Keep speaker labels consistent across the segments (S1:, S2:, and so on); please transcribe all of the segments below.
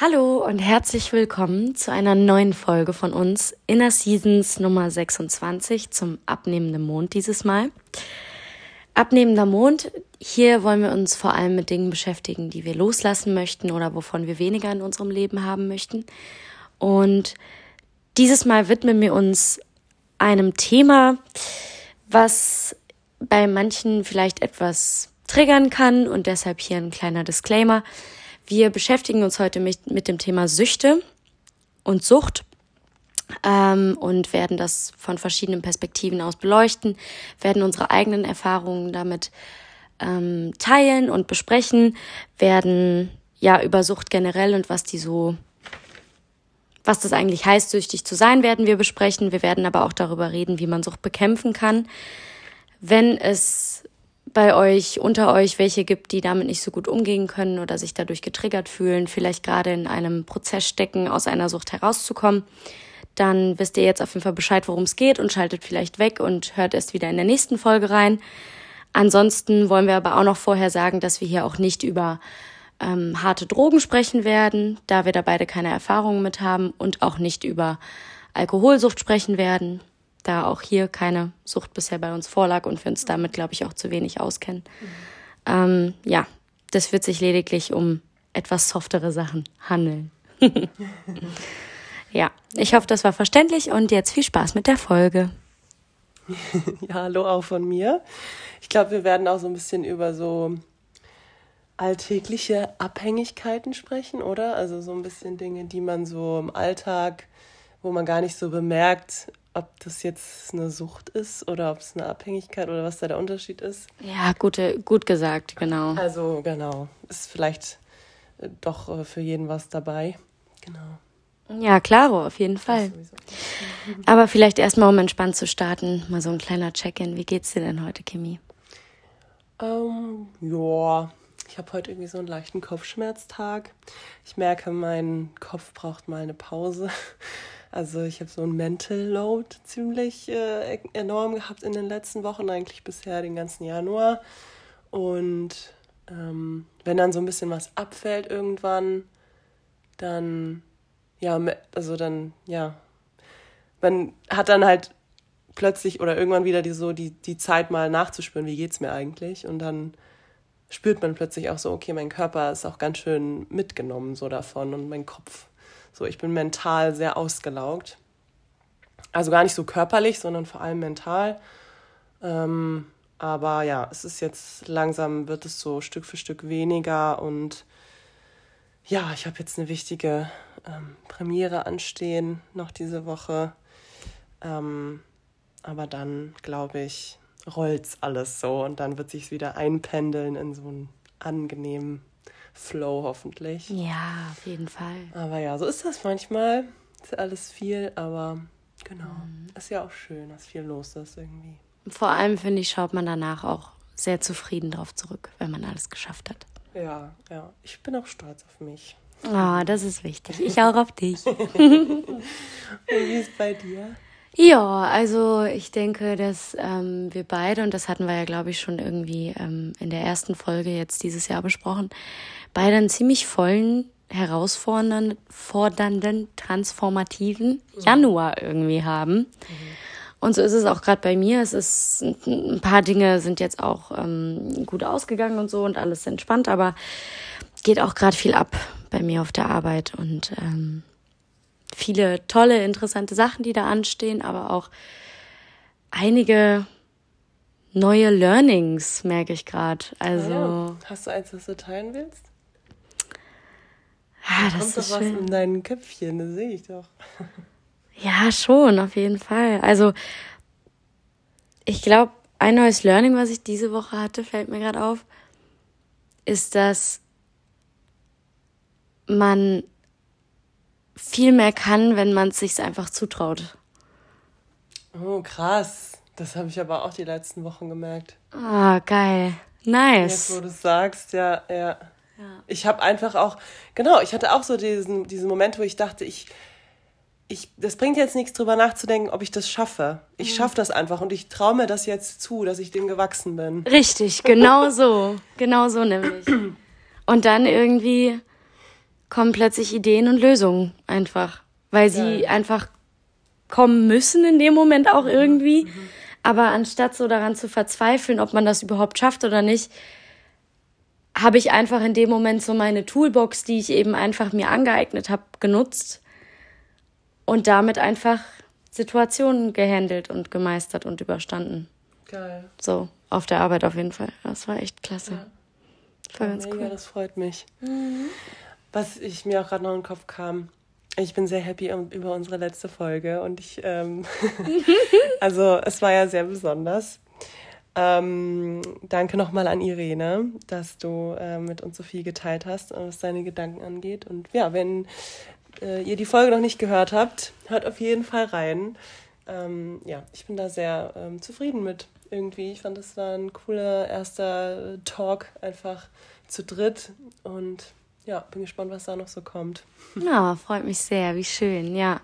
S1: Hallo und herzlich willkommen zu einer neuen Folge von uns, Inner Seasons Nummer 26 zum abnehmenden Mond dieses Mal. Abnehmender Mond, hier wollen wir uns vor allem mit Dingen beschäftigen, die wir loslassen möchten oder wovon wir weniger in unserem Leben haben möchten. Und dieses Mal widmen wir uns einem Thema, was bei manchen vielleicht etwas triggern kann und deshalb hier ein kleiner Disclaimer. Wir beschäftigen uns heute mit, mit dem Thema Süchte und Sucht ähm, und werden das von verschiedenen Perspektiven aus beleuchten, werden unsere eigenen Erfahrungen damit ähm, teilen und besprechen, werden ja über Sucht generell und was die so, was das eigentlich heißt, süchtig zu sein, werden wir besprechen. Wir werden aber auch darüber reden, wie man Sucht bekämpfen kann. Wenn es bei euch, unter euch, welche gibt, die damit nicht so gut umgehen können oder sich dadurch getriggert fühlen, vielleicht gerade in einem Prozess stecken, aus einer Sucht herauszukommen, dann wisst ihr jetzt auf jeden Fall Bescheid, worum es geht und schaltet vielleicht weg und hört erst wieder in der nächsten Folge rein. Ansonsten wollen wir aber auch noch vorher sagen, dass wir hier auch nicht über ähm, harte Drogen sprechen werden, da wir da beide keine Erfahrungen mit haben und auch nicht über Alkoholsucht sprechen werden da auch hier keine Sucht bisher bei uns vorlag und wir uns damit, glaube ich, auch zu wenig auskennen. Mhm. Ähm, ja, das wird sich lediglich um etwas softere Sachen handeln. ja, ich hoffe, das war verständlich und jetzt viel Spaß mit der Folge.
S2: ja, hallo auch von mir. Ich glaube, wir werden auch so ein bisschen über so alltägliche Abhängigkeiten sprechen, oder? Also so ein bisschen Dinge, die man so im Alltag, wo man gar nicht so bemerkt, ob das jetzt eine Sucht ist oder ob es eine Abhängigkeit oder was da der Unterschied ist.
S1: Ja, gute, gut gesagt, genau.
S2: Also genau, ist vielleicht äh, doch äh, für jeden was dabei. Genau.
S1: Ja, klaro, auf jeden Fall. Aber vielleicht erstmal, um entspannt zu starten, mal so ein kleiner Check-in. Wie geht's dir denn heute, Kimi?
S2: Ähm, ja, ich habe heute irgendwie so einen leichten Kopfschmerztag. Ich merke, mein Kopf braucht mal eine Pause. Also ich habe so ein Mental Load ziemlich äh, enorm gehabt in den letzten Wochen, eigentlich bisher den ganzen Januar. Und ähm, wenn dann so ein bisschen was abfällt irgendwann, dann, ja, also dann, ja, man hat dann halt plötzlich oder irgendwann wieder die, so die, die Zeit mal nachzuspüren, wie geht's mir eigentlich. Und dann spürt man plötzlich auch so, okay, mein Körper ist auch ganz schön mitgenommen so davon und mein Kopf so, ich bin mental sehr ausgelaugt. Also gar nicht so körperlich, sondern vor allem mental. Ähm, aber ja, es ist jetzt langsam, wird es so Stück für Stück weniger und ja, ich habe jetzt eine wichtige ähm, Premiere anstehen noch diese Woche. Ähm, aber dann, glaube ich, rollt's alles so und dann wird sich wieder einpendeln in so einen angenehmen Flow hoffentlich.
S1: Ja, auf jeden Fall.
S2: Aber ja, so ist das manchmal. Ist alles viel, aber genau. Mhm. Ist ja auch schön, dass viel los ist irgendwie.
S1: Vor allem, finde ich, schaut man danach auch sehr zufrieden drauf zurück, wenn man alles geschafft hat.
S2: Ja, ja. Ich bin auch stolz auf mich.
S1: Ah, oh, das ist wichtig. Ich auch auf dich. Und
S2: wie ist bei dir?
S1: Ja, also ich denke, dass ähm, wir beide, und das hatten wir ja, glaube ich, schon irgendwie ähm, in der ersten Folge jetzt dieses Jahr besprochen, beide einen ziemlich vollen, herausfordernden, fordernden, transformativen Januar irgendwie haben. Mhm. Und so ist es auch gerade bei mir. Es ist ein paar Dinge sind jetzt auch ähm, gut ausgegangen und so und alles entspannt, aber geht auch gerade viel ab bei mir auf der Arbeit und ähm, viele tolle, interessante Sachen, die da anstehen, aber auch einige neue Learnings, merke ich gerade. Also. Ja,
S2: hast du eins, das du teilen willst?
S1: Ah, da das
S2: kommt ist doch schön. was in deinem Köpfchen, das sehe ich doch.
S1: Ja, schon, auf jeden Fall. Also, ich glaube, ein neues Learning, was ich diese Woche hatte, fällt mir gerade auf, ist, dass man viel mehr kann, wenn man es sich einfach zutraut.
S2: Oh, krass. Das habe ich aber auch die letzten Wochen gemerkt.
S1: Ah, geil. Nice.
S2: Jetzt, wo du sagst, ja, ja. Ja. Ich habe einfach auch, genau, ich hatte auch so diesen, diesen Moment, wo ich dachte, ich, ich, das bringt jetzt nichts drüber nachzudenken, ob ich das schaffe. Ich mhm. schaffe das einfach und ich traue mir das jetzt zu, dass ich dem gewachsen bin.
S1: Richtig, genau so. genau so nämlich. Und dann irgendwie kommen plötzlich Ideen und Lösungen einfach, weil sie ja. einfach kommen müssen in dem Moment auch irgendwie. Mhm. Aber anstatt so daran zu verzweifeln, ob man das überhaupt schafft oder nicht, habe ich einfach in dem Moment so meine Toolbox, die ich eben einfach mir angeeignet habe, genutzt und damit einfach Situationen gehandelt und gemeistert und überstanden. Geil. So, auf der Arbeit auf jeden Fall. Das war echt klasse. Ja.
S2: War ganz mega, cool. das freut mich. Mhm. Was ich mir auch gerade noch in den Kopf kam, ich bin sehr happy über unsere letzte Folge und ich, ähm, also es war ja sehr besonders. Ähm, danke nochmal an Irene, dass du äh, mit uns so viel geteilt hast, was deine Gedanken angeht. Und ja, wenn äh, ihr die Folge noch nicht gehört habt, hört auf jeden Fall rein. Ähm, ja, ich bin da sehr ähm, zufrieden mit irgendwie. Ich fand, das war ein cooler erster Talk, einfach zu dritt. Und ja, bin gespannt, was da noch so kommt.
S1: Ja, freut mich sehr, wie schön, ja.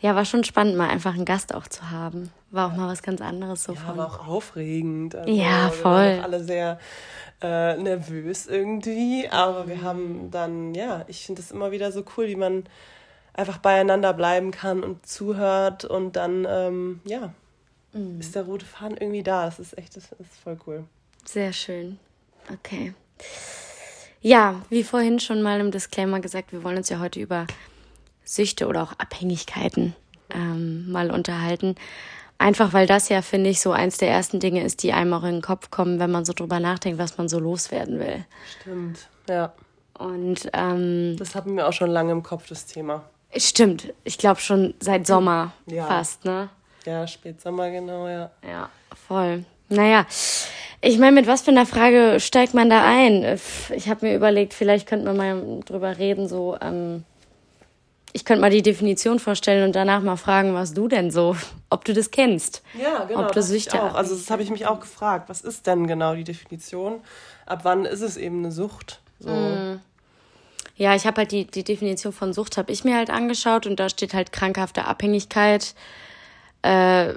S1: Ja, war schon spannend, mal einfach einen Gast auch zu haben. War auch mal was ganz anderes so
S2: ja, von. war auch aufregend.
S1: Also, ja, voll.
S2: Wir alle sehr äh, nervös irgendwie, aber wir haben dann, ja, ich finde es immer wieder so cool, wie man einfach beieinander bleiben kann und zuhört und dann, ähm, ja, mhm. ist der rote Faden irgendwie da. Das ist echt, das ist voll cool.
S1: Sehr schön. Okay. Ja, wie vorhin schon mal im Disclaimer gesagt, wir wollen uns ja heute über Süchte oder auch Abhängigkeiten ähm, mal unterhalten. Einfach weil das ja, finde ich, so eins der ersten Dinge ist, die einem auch in den Kopf kommen, wenn man so drüber nachdenkt, was man so loswerden will.
S2: Stimmt, ja.
S1: Und ähm,
S2: das hatten wir auch schon lange im Kopf, das Thema.
S1: Stimmt, ich glaube schon seit Sommer ja. fast, ne?
S2: Ja, Spätsommer, genau, ja.
S1: Ja, voll. Naja, ich meine, mit was für einer Frage steigt man da ein? Ich habe mir überlegt, vielleicht könnte man mal drüber reden, so, ähm, ich könnte mal die Definition vorstellen und danach mal fragen, was du denn so, ob du das kennst.
S2: Ja, genau. Ob du Süchte auch. Also das habe ich mich auch gefragt. Was ist denn genau die Definition? Ab wann ist es eben eine Sucht? So. Mm.
S1: Ja, ich habe halt die, die Definition von Sucht habe ich mir halt angeschaut und da steht halt krankhafte Abhängigkeit äh,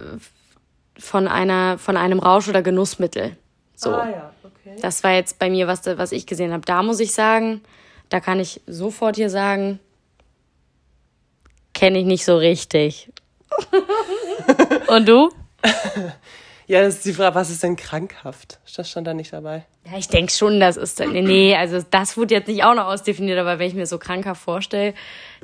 S1: von einer von einem Rausch oder Genussmittel. So. Ah, ja. okay. Das war jetzt bei mir, was, was ich gesehen habe. Da muss ich sagen, da kann ich sofort hier sagen, kenne ich nicht so richtig. Und du?
S2: Ja, das ist die Frage, was ist denn krankhaft? Das stand da nicht dabei.
S1: Ja, ich denke schon, das ist. Nee, nee, also das wurde jetzt nicht auch noch ausdefiniert, aber wenn ich mir so krankhaft vorstelle,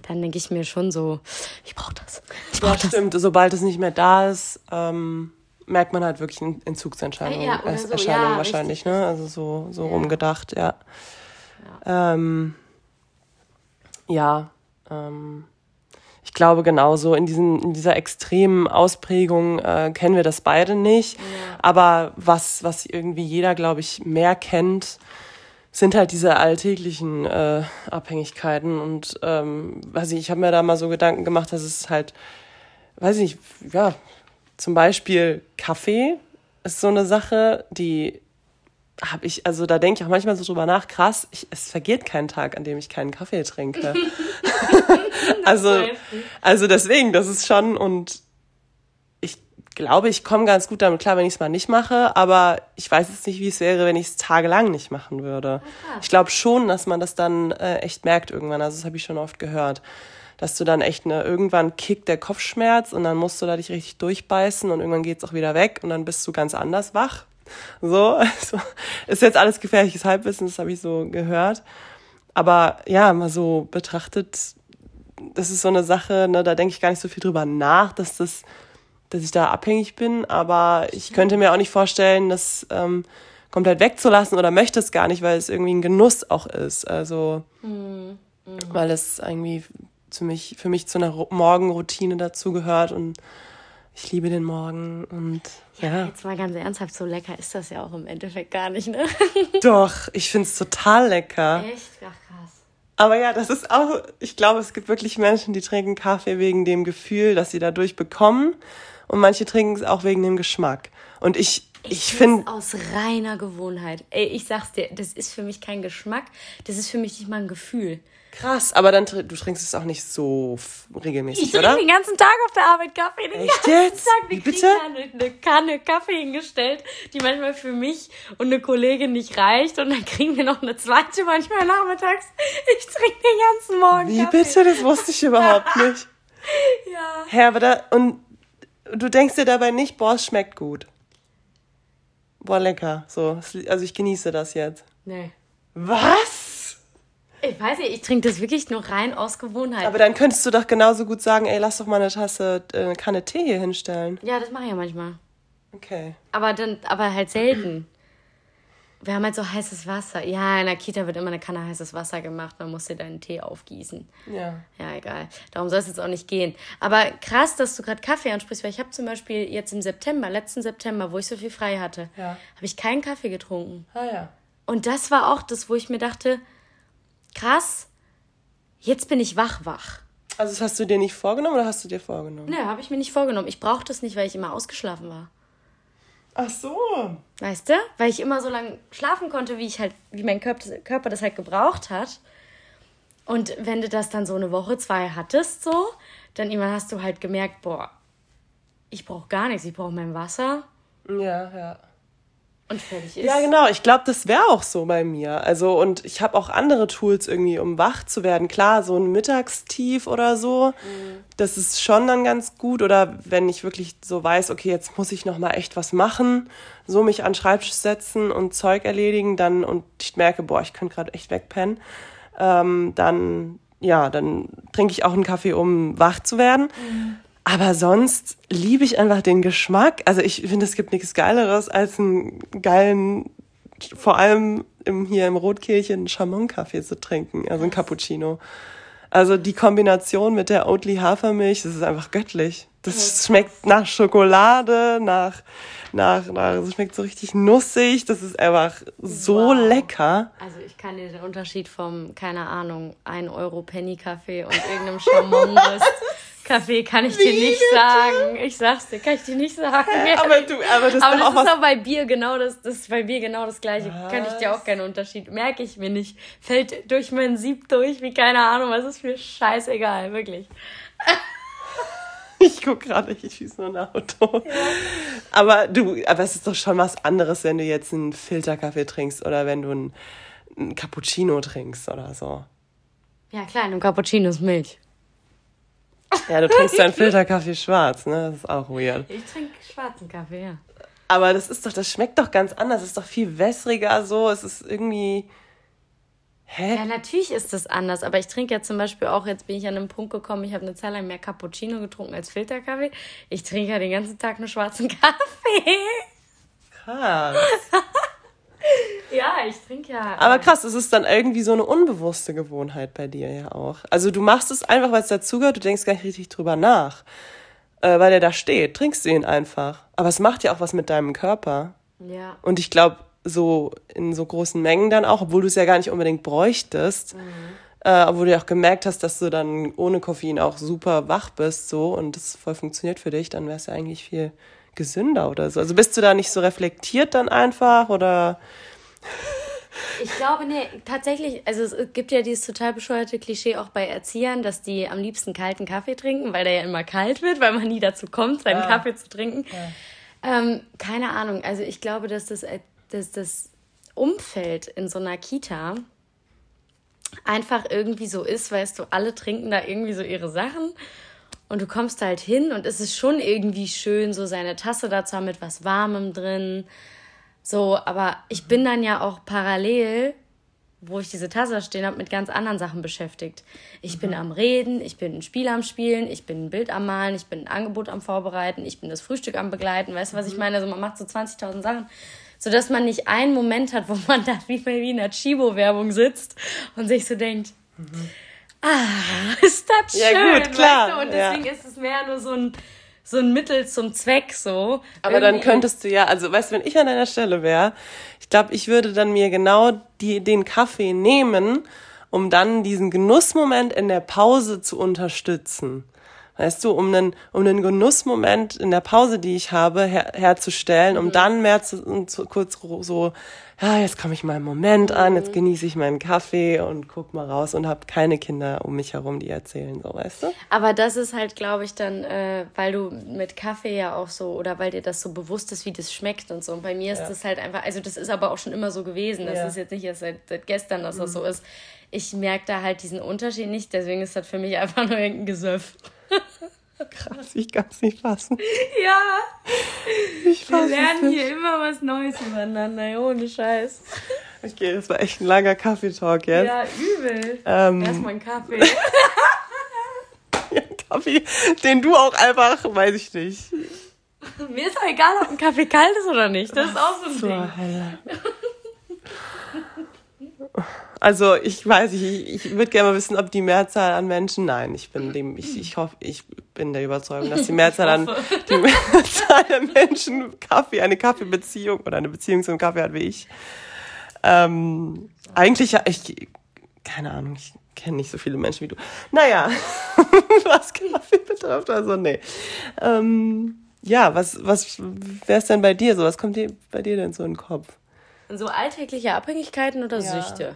S1: dann denke ich mir schon so, ich brauche das. Ich
S2: brauch ja, das. stimmt. Sobald es nicht mehr da ist, ähm, merkt man halt wirklich eine Entzugserscheinung ja, so. Erscheinung ja, wahrscheinlich, richtig. ne? Also so, so ja. rumgedacht, ja. Ja, ähm, ja ähm, ich glaube genauso in, diesen, in dieser extremen Ausprägung äh, kennen wir das beide nicht. Aber was, was irgendwie jeder, glaube ich, mehr kennt, sind halt diese alltäglichen äh, Abhängigkeiten. Und ähm, weiß ich, ich habe mir da mal so Gedanken gemacht, dass es halt, weiß ich nicht, ja, zum Beispiel Kaffee ist so eine Sache, die habe ich, also da denke ich auch manchmal so drüber nach, krass, ich, es vergeht kein Tag, an dem ich keinen Kaffee trinke. also, also deswegen, das ist schon, und ich glaube, ich komme ganz gut damit klar, wenn ich es mal nicht mache, aber ich weiß jetzt nicht, wie es wäre, wenn ich es tagelang nicht machen würde. Aha. Ich glaube schon, dass man das dann äh, echt merkt irgendwann, also das habe ich schon oft gehört dass du dann echt eine, irgendwann kickt der Kopfschmerz und dann musst du da dich richtig durchbeißen und irgendwann geht's auch wieder weg und dann bist du ganz anders wach. So, also, ist jetzt alles gefährliches Halbwissen, das habe ich so gehört. Aber ja, mal so betrachtet, das ist so eine Sache, ne, da denke ich gar nicht so viel drüber nach, dass das, dass ich da abhängig bin. Aber ich könnte mir auch nicht vorstellen, das ähm, komplett wegzulassen oder möchte es gar nicht, weil es irgendwie ein Genuss auch ist. Also, mhm. Mhm. weil es irgendwie für mich, für mich zu einer Morgenroutine dazugehört und ich liebe den Morgen und ja.
S1: Jetzt mal ganz ernsthaft, so lecker ist das ja auch im Endeffekt gar nicht, ne?
S2: Doch, ich finde es total lecker.
S1: Echt? Ach, krass.
S2: Aber ja, das ist auch, ich glaube, es gibt wirklich Menschen, die trinken Kaffee wegen dem Gefühl, das sie dadurch bekommen. und manche trinken es auch wegen dem Geschmack. Und ich, ich,
S1: Ich
S2: finde,
S1: aus reiner Gewohnheit. Ey, ich sag's dir, das ist für mich kein Geschmack, das ist für mich nicht mal ein Gefühl.
S2: krass, aber dann du trinkst es auch nicht so regelmäßig,
S1: Ich trinke
S2: oder?
S1: den ganzen Tag auf der Arbeit Kaffee. Den
S2: Echt
S1: ganzen
S2: jetzt?
S1: Tag. Kriegen
S2: bitte?
S1: da eine, eine Kanne Kaffee hingestellt, die manchmal für mich und eine Kollegin nicht reicht. Und dann kriegen wir noch eine zweite manchmal nachmittags. Ich trinke den ganzen Morgen
S2: Wie
S1: Kaffee.
S2: bitte? Das wusste ich überhaupt nicht.
S1: Ja.
S2: Hä, aber da, und du denkst dir dabei nicht, boah, es schmeckt gut. Boah, lecker. So, also ich genieße das jetzt.
S1: Nee.
S2: Was?
S1: Ich weiß nicht, ich trinke das wirklich nur rein aus Gewohnheit.
S2: Aber dann könntest du doch genauso gut sagen, ey, lass doch mal eine Tasse, äh, eine Kanne Tee hier hinstellen.
S1: ja, das mache ich ja manchmal.
S2: Okay.
S1: Aber dann, aber halt selten. Wir haben halt so heißes Wasser. Ja, in der Kita wird immer eine Kanne heißes Wasser gemacht. Man muss dir deinen Tee aufgießen.
S2: Ja.
S1: Ja, egal. Darum soll es jetzt auch nicht gehen. Aber krass, dass du gerade Kaffee ansprichst, weil ich habe zum Beispiel jetzt im September, letzten September, wo ich so viel frei hatte,
S2: Ja.
S1: habe ich keinen Kaffee getrunken.
S2: Ah ja.
S1: Und das war auch das, wo ich mir dachte, krass, jetzt bin ich wach-wach.
S2: Also das hast du dir nicht vorgenommen oder hast du dir vorgenommen?
S1: Nö, habe ich mir nicht vorgenommen. Ich brauche das nicht, weil ich immer ausgeschlafen war.
S2: Ach so.
S1: Weißt du? Weil ich immer so lange schlafen konnte, wie ich halt, wie mein Körper, das halt gebraucht hat. Und wenn du das dann so eine Woche, zwei hattest, so, dann irgendwann hast du halt gemerkt, boah, ich brauche gar nichts, ich brauche mein Wasser
S2: Ja, ja.
S1: Und fertig ist.
S2: Ja, genau. Ich glaube, das wäre auch so bei mir. Also, und ich habe auch andere Tools irgendwie, um wach zu werden. Klar, so ein Mittagstief oder so, das ist schon dann ganz gut. Oder wenn ich wirklich so weiß, okay, jetzt muss ich noch mal echt was machen, so mich an den Schreibtisch setzen und Zeug erledigen, dann und ich merke, boah, ich könnte gerade echt wegpennen, ähm, dann ja, dann trinke ich auch einen Kaffee, um wach zu werden. Aber sonst liebe ich einfach den Geschmack. Also ich finde, es gibt nichts Geileres als einen geilen, vor allem im, hier im Rotkirchen, einen Chamon-Kaffee zu trinken, also ein Cappuccino. Also die Kombination mit der Oatly Hafermilch, das ist einfach göttlich. Das schmeckt nach Schokolade, nach, nach, nach, es schmeckt so richtig nussig. Das ist einfach so
S1: Wow.
S2: lecker.
S1: Also ich kann dir den Unterschied vom, keine Ahnung, 1 Euro Penny-Kaffee und irgendeinem Chamon-Rest Kaffee kann ich dir nicht sagen. Ich sag's dir, kann ich dir nicht sagen.
S2: Aber du, aber das ist
S1: Aber das
S2: auch was
S1: ist auch bei Bier genau das, das ist bei Bier genau das gleiche. Kann ich dir auch keinen Unterschied. Merke ich mir nicht. Fällt durch mein Sieb durch, wie keine Ahnung, was ist mir scheißegal, wirklich.
S2: Ich guck gerade, ich schieße nur ein Auto. Aber du, aber es ist doch schon was anderes, wenn du jetzt einen Filterkaffee trinkst oder wenn du einen, einen Cappuccino trinkst oder so.
S1: Ja, klar, im Cappuccino ist Milch.
S2: Ja, du trinkst deinen Filterkaffee schwarz, ne? Das ist auch weird.
S1: Ich trinke schwarzen Kaffee, ja.
S2: Aber das ist doch, das schmeckt doch ganz anders. Es ist doch viel wässriger so. Es ist irgendwie. Hä?
S1: Ja, natürlich ist das anders, aber ich trinke ja zum Beispiel auch, jetzt bin ich an einem Punkt gekommen, ich habe eine Zeit lang mehr Cappuccino getrunken als Filterkaffee. Ich trinke ja den ganzen Tag nur schwarzen Kaffee.
S2: Krass.
S1: Ja, ich trinke ja.
S2: Aber krass, es ist dann irgendwie so eine unbewusste Gewohnheit bei dir ja auch. Also du machst es einfach, weil es dazugehört, du denkst gar nicht richtig drüber nach. Äh, weil der da steht, trinkst du ihn einfach. Aber es macht ja auch was mit deinem Körper.
S1: Ja.
S2: Und ich glaube, so in so großen Mengen dann auch, obwohl du es ja gar nicht unbedingt bräuchtest, äh, obwohl du ja auch gemerkt hast, dass du dann ohne Koffein auch super wach bist, so und das voll funktioniert für dich, dann wäre es ja eigentlich viel gesünder oder so. Also bist du da nicht so reflektiert dann einfach oder?
S1: Ich glaube, nee, tatsächlich, also es gibt ja dieses total bescheuerte Klischee auch bei Erziehern, dass die am liebsten kalten Kaffee trinken, weil der ja immer kalt wird, weil man nie dazu kommt, seinen
S2: Ah.
S1: Kaffee zu trinken. Ähm, keine Ahnung, also ich glaube, dass das, äh, dass das Umfeld in so einer Kita einfach irgendwie so ist, weißt du, alle trinken da irgendwie so ihre Sachen und du kommst halt hin und es ist schon irgendwie schön, so seine Tasse da zu haben mit was Warmem drin. So, aber ich bin dann ja auch parallel, wo ich diese Tasse stehen habe, mit ganz anderen Sachen beschäftigt. Ich bin am Reden, ich bin ein Spiel am Spielen, ich bin ein Bild am Malen, ich bin ein Angebot am Vorbereiten, ich bin das Frühstück am Begleiten. Weißt du, was ich meine? Also man macht so 20.000 Sachen, sodass man nicht einen Moment hat, wo man da wie, wie in der Chibo-Werbung sitzt und sich so denkt, ah, ist das schön.
S2: Ja, gut, klar,
S1: Weißt du? Und
S2: ja.
S1: deswegen ist es mehr nur so ein, so ein Mittel zum Zweck so.
S2: Aber dann könntest du ja, also weißt du, wenn ich an deiner Stelle wäre, ich glaube, ich würde dann mir genau die, den Kaffee nehmen, um dann diesen Genussmoment in der Pause zu unterstützen. Weißt du, um einen, um einen Genussmoment in der Pause, die ich habe, her, herzustellen, um mhm. dann mehr zu, zu kurz so, ja, jetzt komme ich mal im Moment an, jetzt mhm. genieße ich meinen Kaffee und guck mal raus und habe keine Kinder um mich herum, die erzählen, so, weißt du?
S1: Aber das ist halt, glaube ich, dann, äh, weil du mit Kaffee ja auch so, oder weil dir das so bewusst ist, wie das schmeckt und so. Und bei mir ist ja. das halt einfach, also das ist aber auch schon immer so gewesen. Das ja. ist jetzt nicht erst seit, seit gestern, dass mhm. das so ist. Ich merke da halt diesen Unterschied nicht, deswegen ist das für mich einfach nur irgendein Gesöff.
S2: Krass, ich kann es nicht fassen.
S1: Ja. Ich Wir lernen hier immer was Neues übereinander, ohne Scheiß.
S2: Okay, das war echt ein langer Kaffeetalk jetzt.
S1: Ja, übel. Ähm, Erstmal ein Kaffee.
S2: ja, Kaffee, den du auch einfach, weiß ich nicht.
S1: Mir ist auch egal, ob ein Kaffee kalt ist oder nicht. Das ist auch so ein so Ding. Hölle.
S2: Also ich weiß nicht, ich, ich würde gerne mal wissen, ob die Mehrzahl an Menschen, nein, ich bin dem, ich, ich hoffe, ich bin der Überzeugung, dass die Mehrzahl an die Mehrzahl der Menschen Kaffee, eine Kaffeebeziehung oder eine Beziehung zum Kaffee hat wie ich. Ähm, eigentlich ich, keine Ahnung, ich kenne nicht so viele Menschen wie du. Naja, was Kaffee betrifft, also nee. Ähm, ja, was, was wäre es denn bei dir so? Was kommt dir bei dir denn so in den Kopf?
S1: So alltägliche Abhängigkeiten oder ja. Süchte?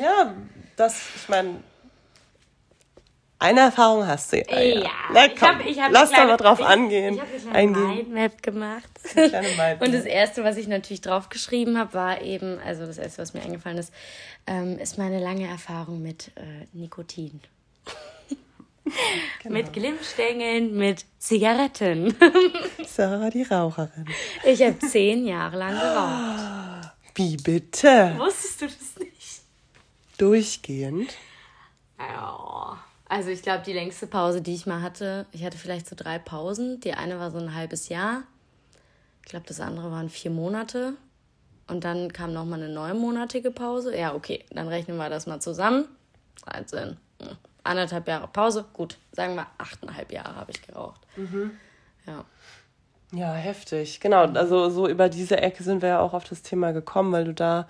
S2: Ja, das, ich meine, eine Erfahrung hast du ja. Ja, Na, komm, ich hab, ich hab lass da mal drauf ich, angehen. Ich habe
S1: eine kleine Mindmap gemacht. Kleine Mindmap. Und das Erste, was ich natürlich draufgeschrieben habe, war eben, also das Erste, was mir eingefallen ist, ähm, ist meine lange Erfahrung mit äh, Nikotin. Genau. Mit Glimmstängeln, mit Zigaretten.
S2: Sarah, die Raucherin.
S1: Ich habe zehn Jahre lang geraucht.
S2: Wie bitte?
S1: Wusstest du das nicht?
S2: Durchgehend?
S1: Ja. Also ich glaube, die längste Pause, die ich mal hatte, ich hatte vielleicht so drei Pausen. Die eine war so ein halbes Jahr. Ich glaube, das andere waren vier Monate. Und dann kam noch mal eine neunmonatige Pause. Ja, okay, dann rechnen wir das mal zusammen. 13. Hm. Anderthalb Jahre Pause. Gut, sagen wir achteinhalb Jahre habe ich geraucht. Mhm. Ja.
S2: Ja, heftig. Genau, also so über diese Ecke sind wir ja auch auf das Thema gekommen, weil du da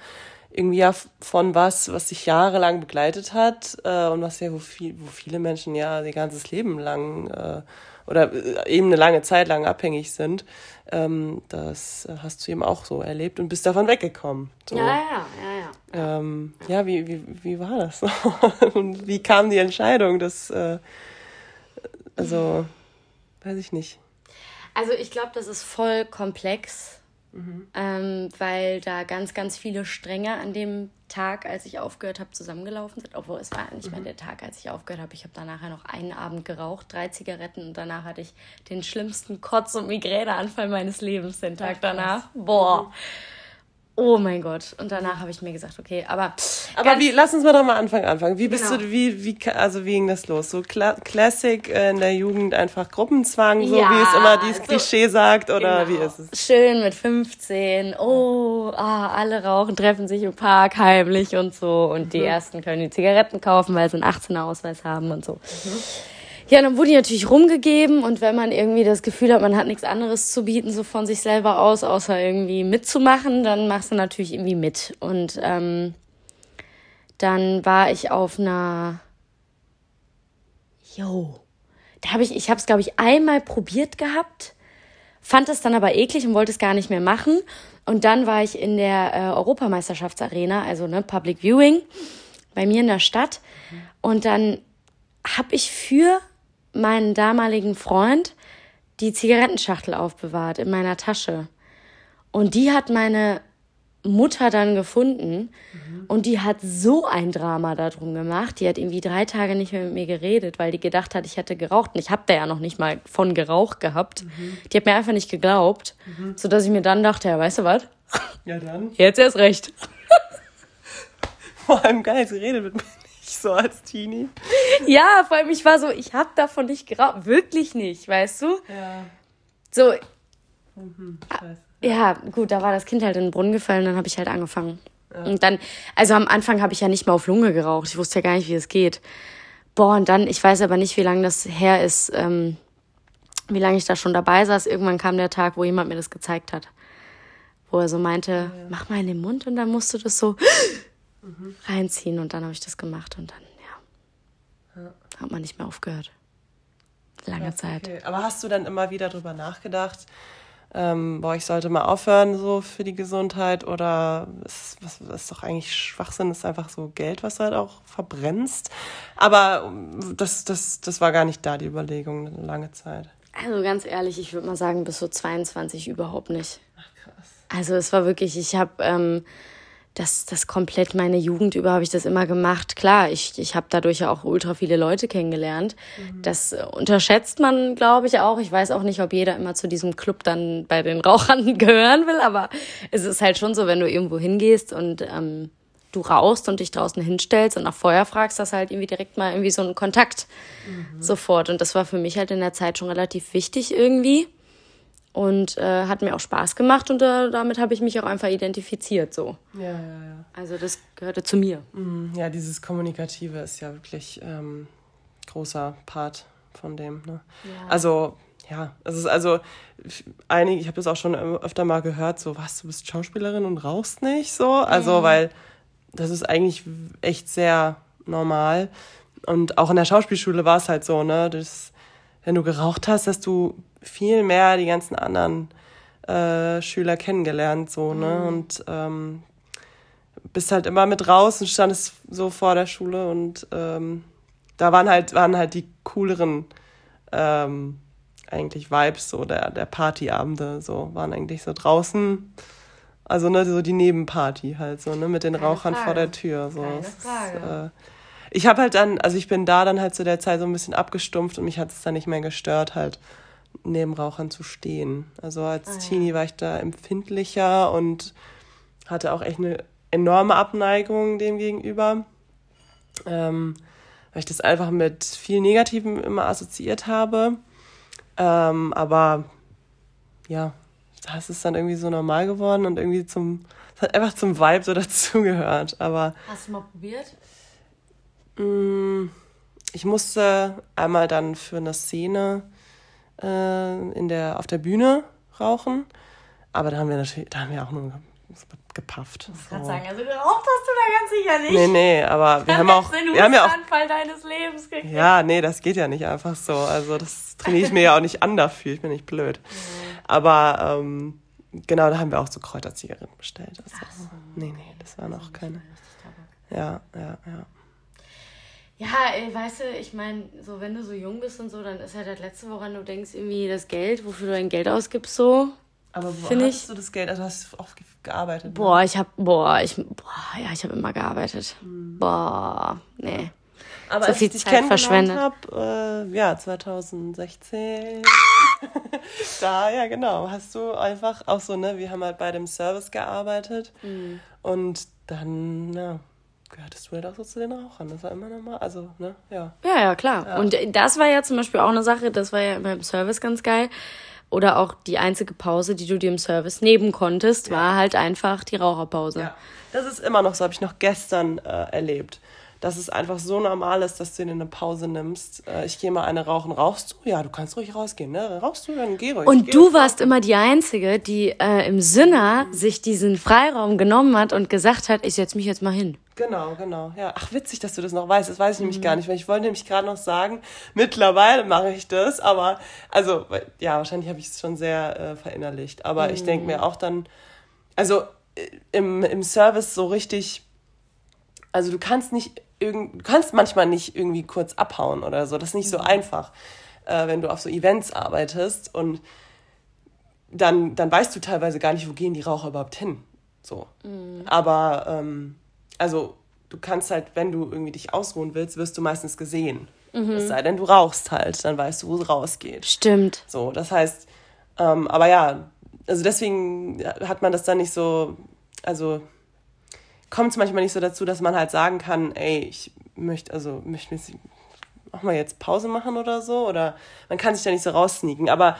S2: irgendwie ja von was, was sich jahrelang begleitet hat äh, und was ja, wo, viel, wo viele Menschen ja ihr ganzes Leben lang äh, oder äh, eben eine lange Zeit lang abhängig sind, ähm, das hast du eben auch so erlebt und bist davon weggekommen. So.
S1: Ja, ja, ja,
S2: ja. Ähm, ja, wie, wie, wie war das? und wie kam die Entscheidung, dass, äh, also, weiß ich nicht.
S1: Also ich glaube, das ist voll komplex Mhm. Ähm, weil da ganz, ganz viele Stränge an dem Tag, als ich aufgehört habe, zusammengelaufen sind. Obwohl es war nicht mhm. mehr der Tag, als ich aufgehört habe. Ich habe danach noch einen Abend geraucht, drei Zigaretten und danach hatte ich den schlimmsten Kotz- und Migräneanfall meines Lebens den Tag danach. Boah. Mhm. Oh mein Gott. Und danach habe ich mir gesagt, okay, aber.
S2: Aber wie, lass uns mal doch mal anfangen, anfangen. Wie bist genau. du, wie, wie, also wie ging das los? So Kla Classic äh, in der Jugend einfach Gruppenzwang, so ja, wie es immer dieses so, Klischee sagt, oder genau. wie ist es?
S1: Schön mit 15, oh, ah, alle rauchen, treffen sich im Park heimlich und so. Und mhm. die ersten können die Zigaretten kaufen, weil sie einen 18er Ausweis haben und so. Mhm. Ja, dann wurde die natürlich rumgegeben und wenn man irgendwie das Gefühl hat, man hat nichts anderes zu bieten, so von sich selber aus, außer irgendwie mitzumachen, dann machst du natürlich irgendwie mit. Und ähm, dann war ich auf einer, yo, da habe ich, ich habe es glaube ich einmal probiert gehabt, fand es dann aber eklig und wollte es gar nicht mehr machen. Und dann war ich in der äh, Europameisterschaftsarena, also ne Public Viewing, bei mir in der Stadt. Und dann habe ich für meinen damaligen Freund die Zigarettenschachtel aufbewahrt in meiner Tasche. Und die hat meine Mutter dann gefunden mhm. und die hat so ein Drama darum gemacht. Die hat irgendwie drei Tage nicht mehr mit mir geredet, weil die gedacht hat, ich hätte geraucht. Und ich habe da ja noch nicht mal von geraucht gehabt. Mhm. Die hat mir einfach nicht geglaubt, mhm. sodass ich mir dann dachte, ja, weißt du was?
S2: Ja, dann.
S1: Jetzt erst recht.
S2: Vor allem geil, sie redet mit mir so als Teenie.
S1: Ja, vor allem ich war so, ich habe davon nicht geraucht. Wirklich nicht, weißt du?
S2: Ja.
S1: So. Mhm, ja, gut, da war das Kind halt in den Brunnen gefallen, dann habe ich halt angefangen. Ja. Und dann, also am Anfang habe ich ja nicht mal auf Lunge geraucht. Ich wusste ja gar nicht, wie es geht. Boah, und dann, ich weiß aber nicht, wie lange das her ist, ähm, wie lange ich da schon dabei saß. Irgendwann kam der Tag, wo jemand mir das gezeigt hat. Wo er so meinte, ja, ja. mach mal in den Mund und dann musst du das so mhm. reinziehen und dann habe ich das gemacht und dann, ja, ja, hat man nicht mehr aufgehört. lange Zeit.
S2: Okay. Aber hast du dann immer wieder drüber nachgedacht, ähm, boah, ich sollte mal aufhören so für die Gesundheit oder ist, was, ist doch eigentlich Schwachsinn, ist einfach so Geld, was du halt auch verbrennst. Aber ähm, das, das, das war gar nicht da, die Überlegung, eine lange Zeit.
S1: Also ganz ehrlich, ich würde mal sagen, bis so 22 überhaupt nicht. Ach krass. Also es war wirklich, ich habe ähm, das, das komplett meine Jugend über habe ich das immer gemacht. Klar, ich, ich habe dadurch ja auch ultra viele Leute kennengelernt. Mhm. Das unterschätzt man, glaube ich, auch. Ich weiß auch nicht, ob jeder immer zu diesem Club dann bei den Rauchern gehören will, aber es ist halt schon so, wenn du irgendwo hingehst und ähm, du rauchst und dich draußen hinstellst und nach Feuer fragst, dass halt irgendwie direkt mal irgendwie so ein Kontakt mhm. sofort. Und das war für mich halt in der Zeit schon relativ wichtig irgendwie und äh, hat mir auch Spaß gemacht und äh, damit habe ich mich auch einfach identifiziert so.
S2: Ja, ja, ja.
S1: Also das gehörte zu mir.
S2: Mhm, ja, dieses Kommunikative ist ja wirklich ähm, großer Part von dem. Ne? Ja. Also ja, es ist also einige, ich habe das auch schon öfter mal gehört, so was, du bist Schauspielerin und rauchst nicht so. Also, mhm. weil das ist eigentlich echt sehr normal. Und auch in der Schauspielschule war es halt so, ne? Das, wenn du geraucht hast, hast du viel mehr die ganzen anderen äh, Schüler kennengelernt, so, ne? Mhm. Und ähm, bist halt immer mit raus und standest so vor der Schule und ähm, da waren halt, waren halt die cooleren ähm, eigentlich Vibes, so der, der Partyabende, so, waren eigentlich so draußen. Also, ne, so die Nebenparty halt, so, ne, mit den Keine Rauchern Frage. vor der Tür. So. Keine Frage. Ist, äh, ich habe halt dann, also ich bin da dann halt zu der Zeit so ein bisschen abgestumpft und mich hat es dann nicht mehr gestört, halt neben Rauchern zu stehen. Also als ah, ja. Teenie war ich da empfindlicher und hatte auch echt eine enorme Abneigung dem gegenüber. Ähm, weil ich das einfach mit viel Negativem immer assoziiert habe. Ähm, aber ja, das ist dann irgendwie so normal geworden und irgendwie zum, es hat einfach zum Vibe so dazugehört. Aber.
S1: Hast du mal probiert?
S2: Mm, ich musste einmal dann für eine Szene äh, in der, auf der Bühne rauchen. Aber da haben wir natürlich, da haben wir auch nur gepafft.
S1: Ich kann so. sagen, also geraucht hast du da ganz sicher nicht.
S2: Nee, nee, aber wir haben auch.
S1: Den
S2: wir haben ja
S1: auch deines Lebens gekriegt.
S2: Ja, nee, das geht ja nicht einfach so. Also das trainiere ich mir ja auch nicht an dafür. Ich bin nicht blöd. Mhm. Aber ähm, genau, da haben wir auch so Kräuterzigaretten bestellt. Also, so. Nee, nee, das war noch keine. Ja, ja, ja.
S1: Ja, ey, weißt du, ich meine, so wenn du so jung bist und so, dann ist halt das Letzte, woran du denkst, irgendwie das Geld, wofür du dein Geld ausgibst, so.
S2: Aber wo hast ich, du das Geld? Also hast du auch gearbeitet?
S1: Boah, ne? ich hab, boah, ich, boah, ja, ich habe immer gearbeitet. Hm. Boah, nee.
S2: Aber so als viel ich dich Zeit verschwendet. habe, äh, ja, 2016. da, ja, genau. Hast du einfach auch so, ne, wir haben halt bei dem Service gearbeitet. Mhm. Und dann, ja, gehörtest du halt auch so zu den Rauchern. Das war immer nochmal, also, ne, ja.
S1: Ja, ja, klar. Ja. Und das war ja zum Beispiel auch eine Sache, das war ja immer im Service ganz geil. Oder auch die einzige Pause, die du dir im Service nehmen konntest, ja. war halt einfach die Raucherpause. Ja,
S2: das ist immer noch so, habe ich noch gestern äh, erlebt dass es einfach so normal ist, dass du dir eine Pause nimmst. Äh, ich gehe mal eine rauchen. Rauchst du? Ja, du kannst ruhig rausgehen. Ne? Rauchst du? Dann geh ruhig.
S1: Und
S2: geh
S1: du warst immer die Einzige, die äh, im Sinner mhm. sich diesen Freiraum genommen hat und gesagt hat, ich setze mich jetzt mal hin.
S2: Genau, genau. Ja, ach witzig, dass du das noch weißt. Das weiß ich mhm. nämlich gar nicht, weil ich wollte nämlich gerade noch sagen, mittlerweile mache ich das, aber also ja, wahrscheinlich habe ich es schon sehr äh, verinnerlicht. Aber mhm. ich denke mir auch dann, also äh, im, im Service so richtig, also du kannst nicht irgend, du kannst manchmal nicht irgendwie kurz abhauen oder so. Das ist nicht so mhm. einfach, äh, wenn du auf so Events arbeitest und dann, dann weißt du teilweise gar nicht, wo gehen die Raucher überhaupt hin. So. Mhm. Aber ähm, also du kannst halt, wenn du irgendwie dich ausruhen willst, wirst du meistens gesehen. Mhm. Es sei denn, du rauchst halt, dann weißt du, wo es rausgeht.
S1: Stimmt.
S2: So, das heißt, ähm, aber ja, also deswegen hat man das dann nicht so, also kommt es manchmal nicht so dazu, dass man halt sagen kann, ey, ich möchte, also möchte auch mal jetzt Pause machen oder so. Oder man kann sich da nicht so raussneaken. Aber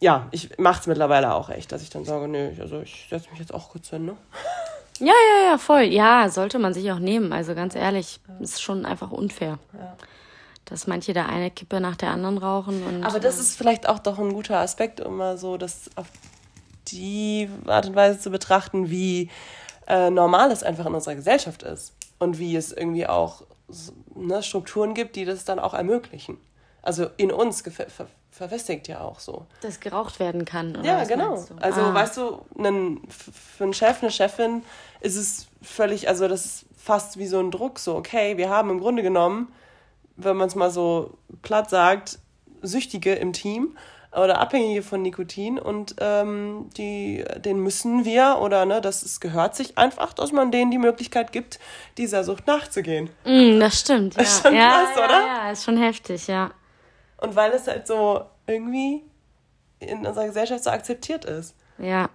S2: ja, ich mache es mittlerweile auch echt, dass ich dann sage, nö, also ich setze mich jetzt auch kurz hin, ne?
S1: Ja, ja, ja, voll. Ja, sollte man sich auch nehmen. Also ganz ehrlich, ist schon einfach unfair. Ja. Dass manche da eine Kippe nach der anderen rauchen. Und,
S2: Aber das ist vielleicht auch doch ein guter Aspekt, um mal so das auf die Art und Weise zu betrachten, wie äh, normal es einfach in unserer Gesellschaft ist und wie es irgendwie auch ne, Strukturen gibt, die das dann auch ermöglichen. also in uns verfestigt ja auch so.
S1: Das geraucht werden kann. Oder
S2: ja, genau. Also ah. weißt du, einen, für einen Chef, eine Chefin ist es völlig, also das ist fast wie so ein Druck, so, okay, wir haben im Grunde genommen, wenn man es mal so platt sagt, Süchtige im Team oder Abhängige von Nikotin und ähm, die, den müssen wir oder ne, das ist, gehört sich einfach, dass man denen die Möglichkeit gibt, dieser Sucht nachzugehen.
S1: Mm, das stimmt, ja. Ist schon ja, krass, ja, oder? Ja, ist schon heftig, ja.
S2: Und weil es halt so irgendwie in unserer Gesellschaft so akzeptiert ist.
S1: Ja.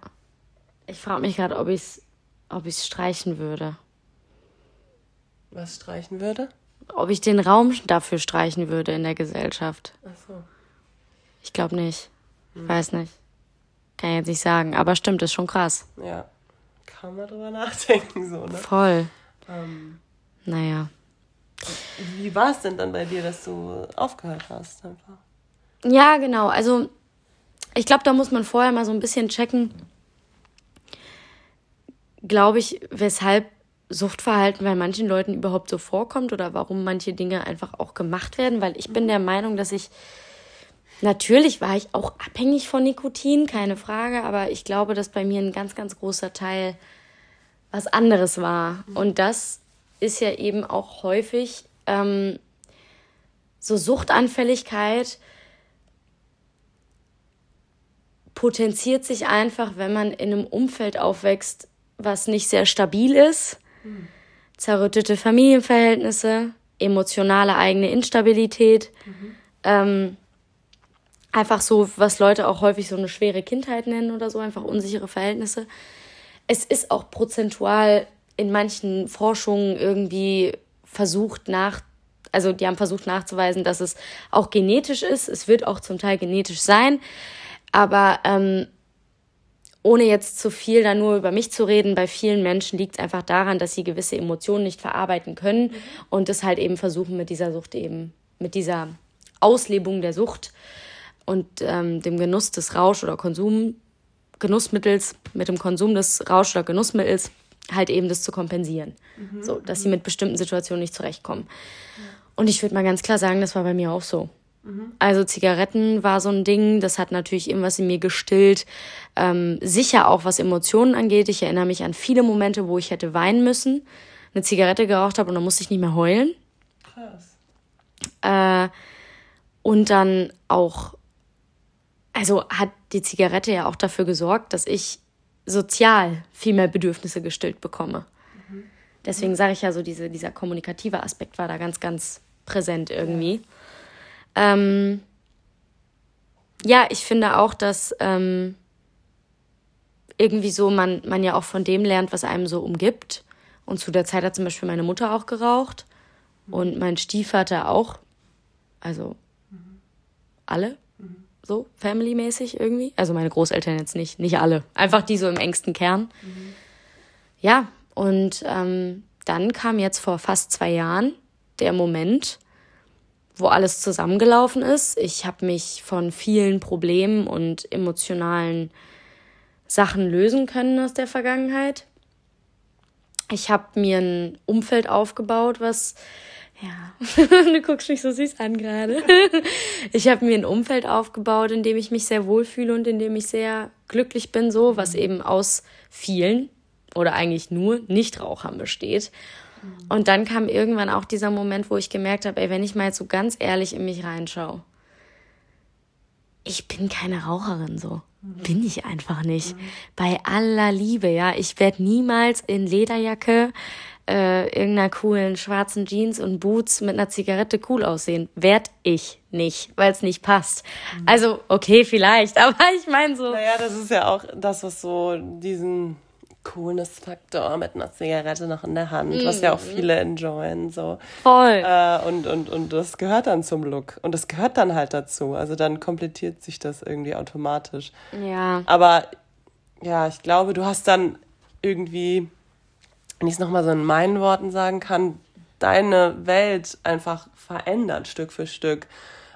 S1: Ich frage mich gerade, ob ich es ob ich's streichen würde.
S2: Was streichen würde?
S1: Ob ich den Raum dafür streichen würde in der Gesellschaft. Ach so. Ich glaube nicht. Hm. Weiß nicht. Kann ich jetzt nicht sagen. Aber stimmt, ist schon krass.
S2: Ja. Kann man drüber nachdenken, so, ne?
S1: Voll. Ähm, naja.
S2: Wie war es denn dann bei dir, dass du aufgehört hast? Einfach?
S1: Ja, genau. Also, ich glaube, da muss man vorher mal so ein bisschen checken, glaube ich, weshalb Suchtverhalten bei manchen Leuten überhaupt so vorkommt oder warum manche Dinge einfach auch gemacht werden, weil ich bin der Meinung, dass ich natürlich war ich auch abhängig von Nikotin, keine Frage, aber ich glaube, dass bei mir ein ganz, ganz großer Teil was anderes war. Und das ist ja eben auch häufig ähm, so Suchtanfälligkeit potenziert sich einfach, wenn man in einem Umfeld aufwächst, was nicht sehr stabil ist, mhm. zerrüttete Familienverhältnisse, emotionale eigene Instabilität, mhm. ähm, einfach so, was Leute auch häufig so eine schwere Kindheit nennen oder so, einfach unsichere Verhältnisse. Es ist auch prozentual in manchen Forschungen irgendwie versucht nach, also die haben versucht nachzuweisen, dass es auch genetisch ist. Es wird auch zum Teil genetisch sein. Aber ähm, ohne jetzt zu viel da nur über mich zu reden, bei vielen Menschen liegt es einfach daran, dass sie gewisse Emotionen nicht verarbeiten können und es halt eben versuchen mit dieser Sucht eben, mit dieser Auslebung der Sucht und ähm, dem Genuss des Rausch- oder Konsum, Genussmittels, mit dem Konsum des Rausch- oder Genussmittels halt eben das zu kompensieren. Mhm. So, dass sie mit bestimmten Situationen nicht zurechtkommen. Ja. Und ich würde mal ganz klar sagen, das war bei mir auch so. Mhm. Also Zigaretten war so ein Ding, das hat natürlich irgendwas in mir gestillt. Ähm, sicher auch was Emotionen angeht. Ich erinnere mich an viele Momente, wo ich hätte weinen müssen, eine Zigarette geraucht habe und dann musste ich nicht mehr heulen. Krass. Äh, und dann auch, also hat die Zigarette ja auch dafür gesorgt, dass ich sozial viel mehr Bedürfnisse gestillt bekomme. Deswegen sage ich ja so, diese, dieser kommunikative Aspekt war da ganz, ganz präsent irgendwie. Ja, ähm, ja ich finde auch, dass ähm, irgendwie so man, man ja auch von dem lernt, was einem so umgibt. Und zu der Zeit hat zum Beispiel meine Mutter auch geraucht und mein Stiefvater auch. Also alle so family-mäßig irgendwie. Also meine Großeltern jetzt nicht, nicht alle. Einfach die so im engsten Kern. Mhm. Ja, und ähm, dann kam jetzt vor fast zwei Jahren der Moment, wo alles zusammengelaufen ist. Ich habe mich von vielen Problemen und emotionalen Sachen lösen können aus der Vergangenheit. Ich habe mir ein Umfeld aufgebaut, was ja, du guckst mich so süß an gerade. Ich habe mir ein Umfeld aufgebaut, in dem ich mich sehr wohlfühle und in dem ich sehr glücklich bin, so, was mhm. eben aus vielen oder eigentlich nur Nichtrauchern besteht. Mhm. Und dann kam irgendwann auch dieser Moment, wo ich gemerkt habe, ey, wenn ich mal jetzt so ganz ehrlich in mich reinschaue, ich bin keine Raucherin so. Mhm. Bin ich einfach nicht. Bei aller Liebe, ja. Ich werde niemals in Lederjacke, äh, irgendeiner coolen schwarzen Jeans und Boots mit einer Zigarette cool aussehen. Werd ich nicht, weil es nicht passt. Mhm. Also, okay, vielleicht, aber ich meine so.
S2: Naja, das ist ja auch das, was so diesen Coolness-Faktor mit einer Zigarette noch in der Hand, mm. was ja auch mhm. viele enjoyen. So. Voll. Äh, und, und, und das gehört dann zum Look. Und das gehört dann halt dazu. Also dann komplettiert sich das irgendwie automatisch. Ja. Aber ja, ich glaube, du hast dann irgendwie wenn ich es nochmal so in meinen Worten sagen kann, deine Welt einfach verändert Stück für Stück.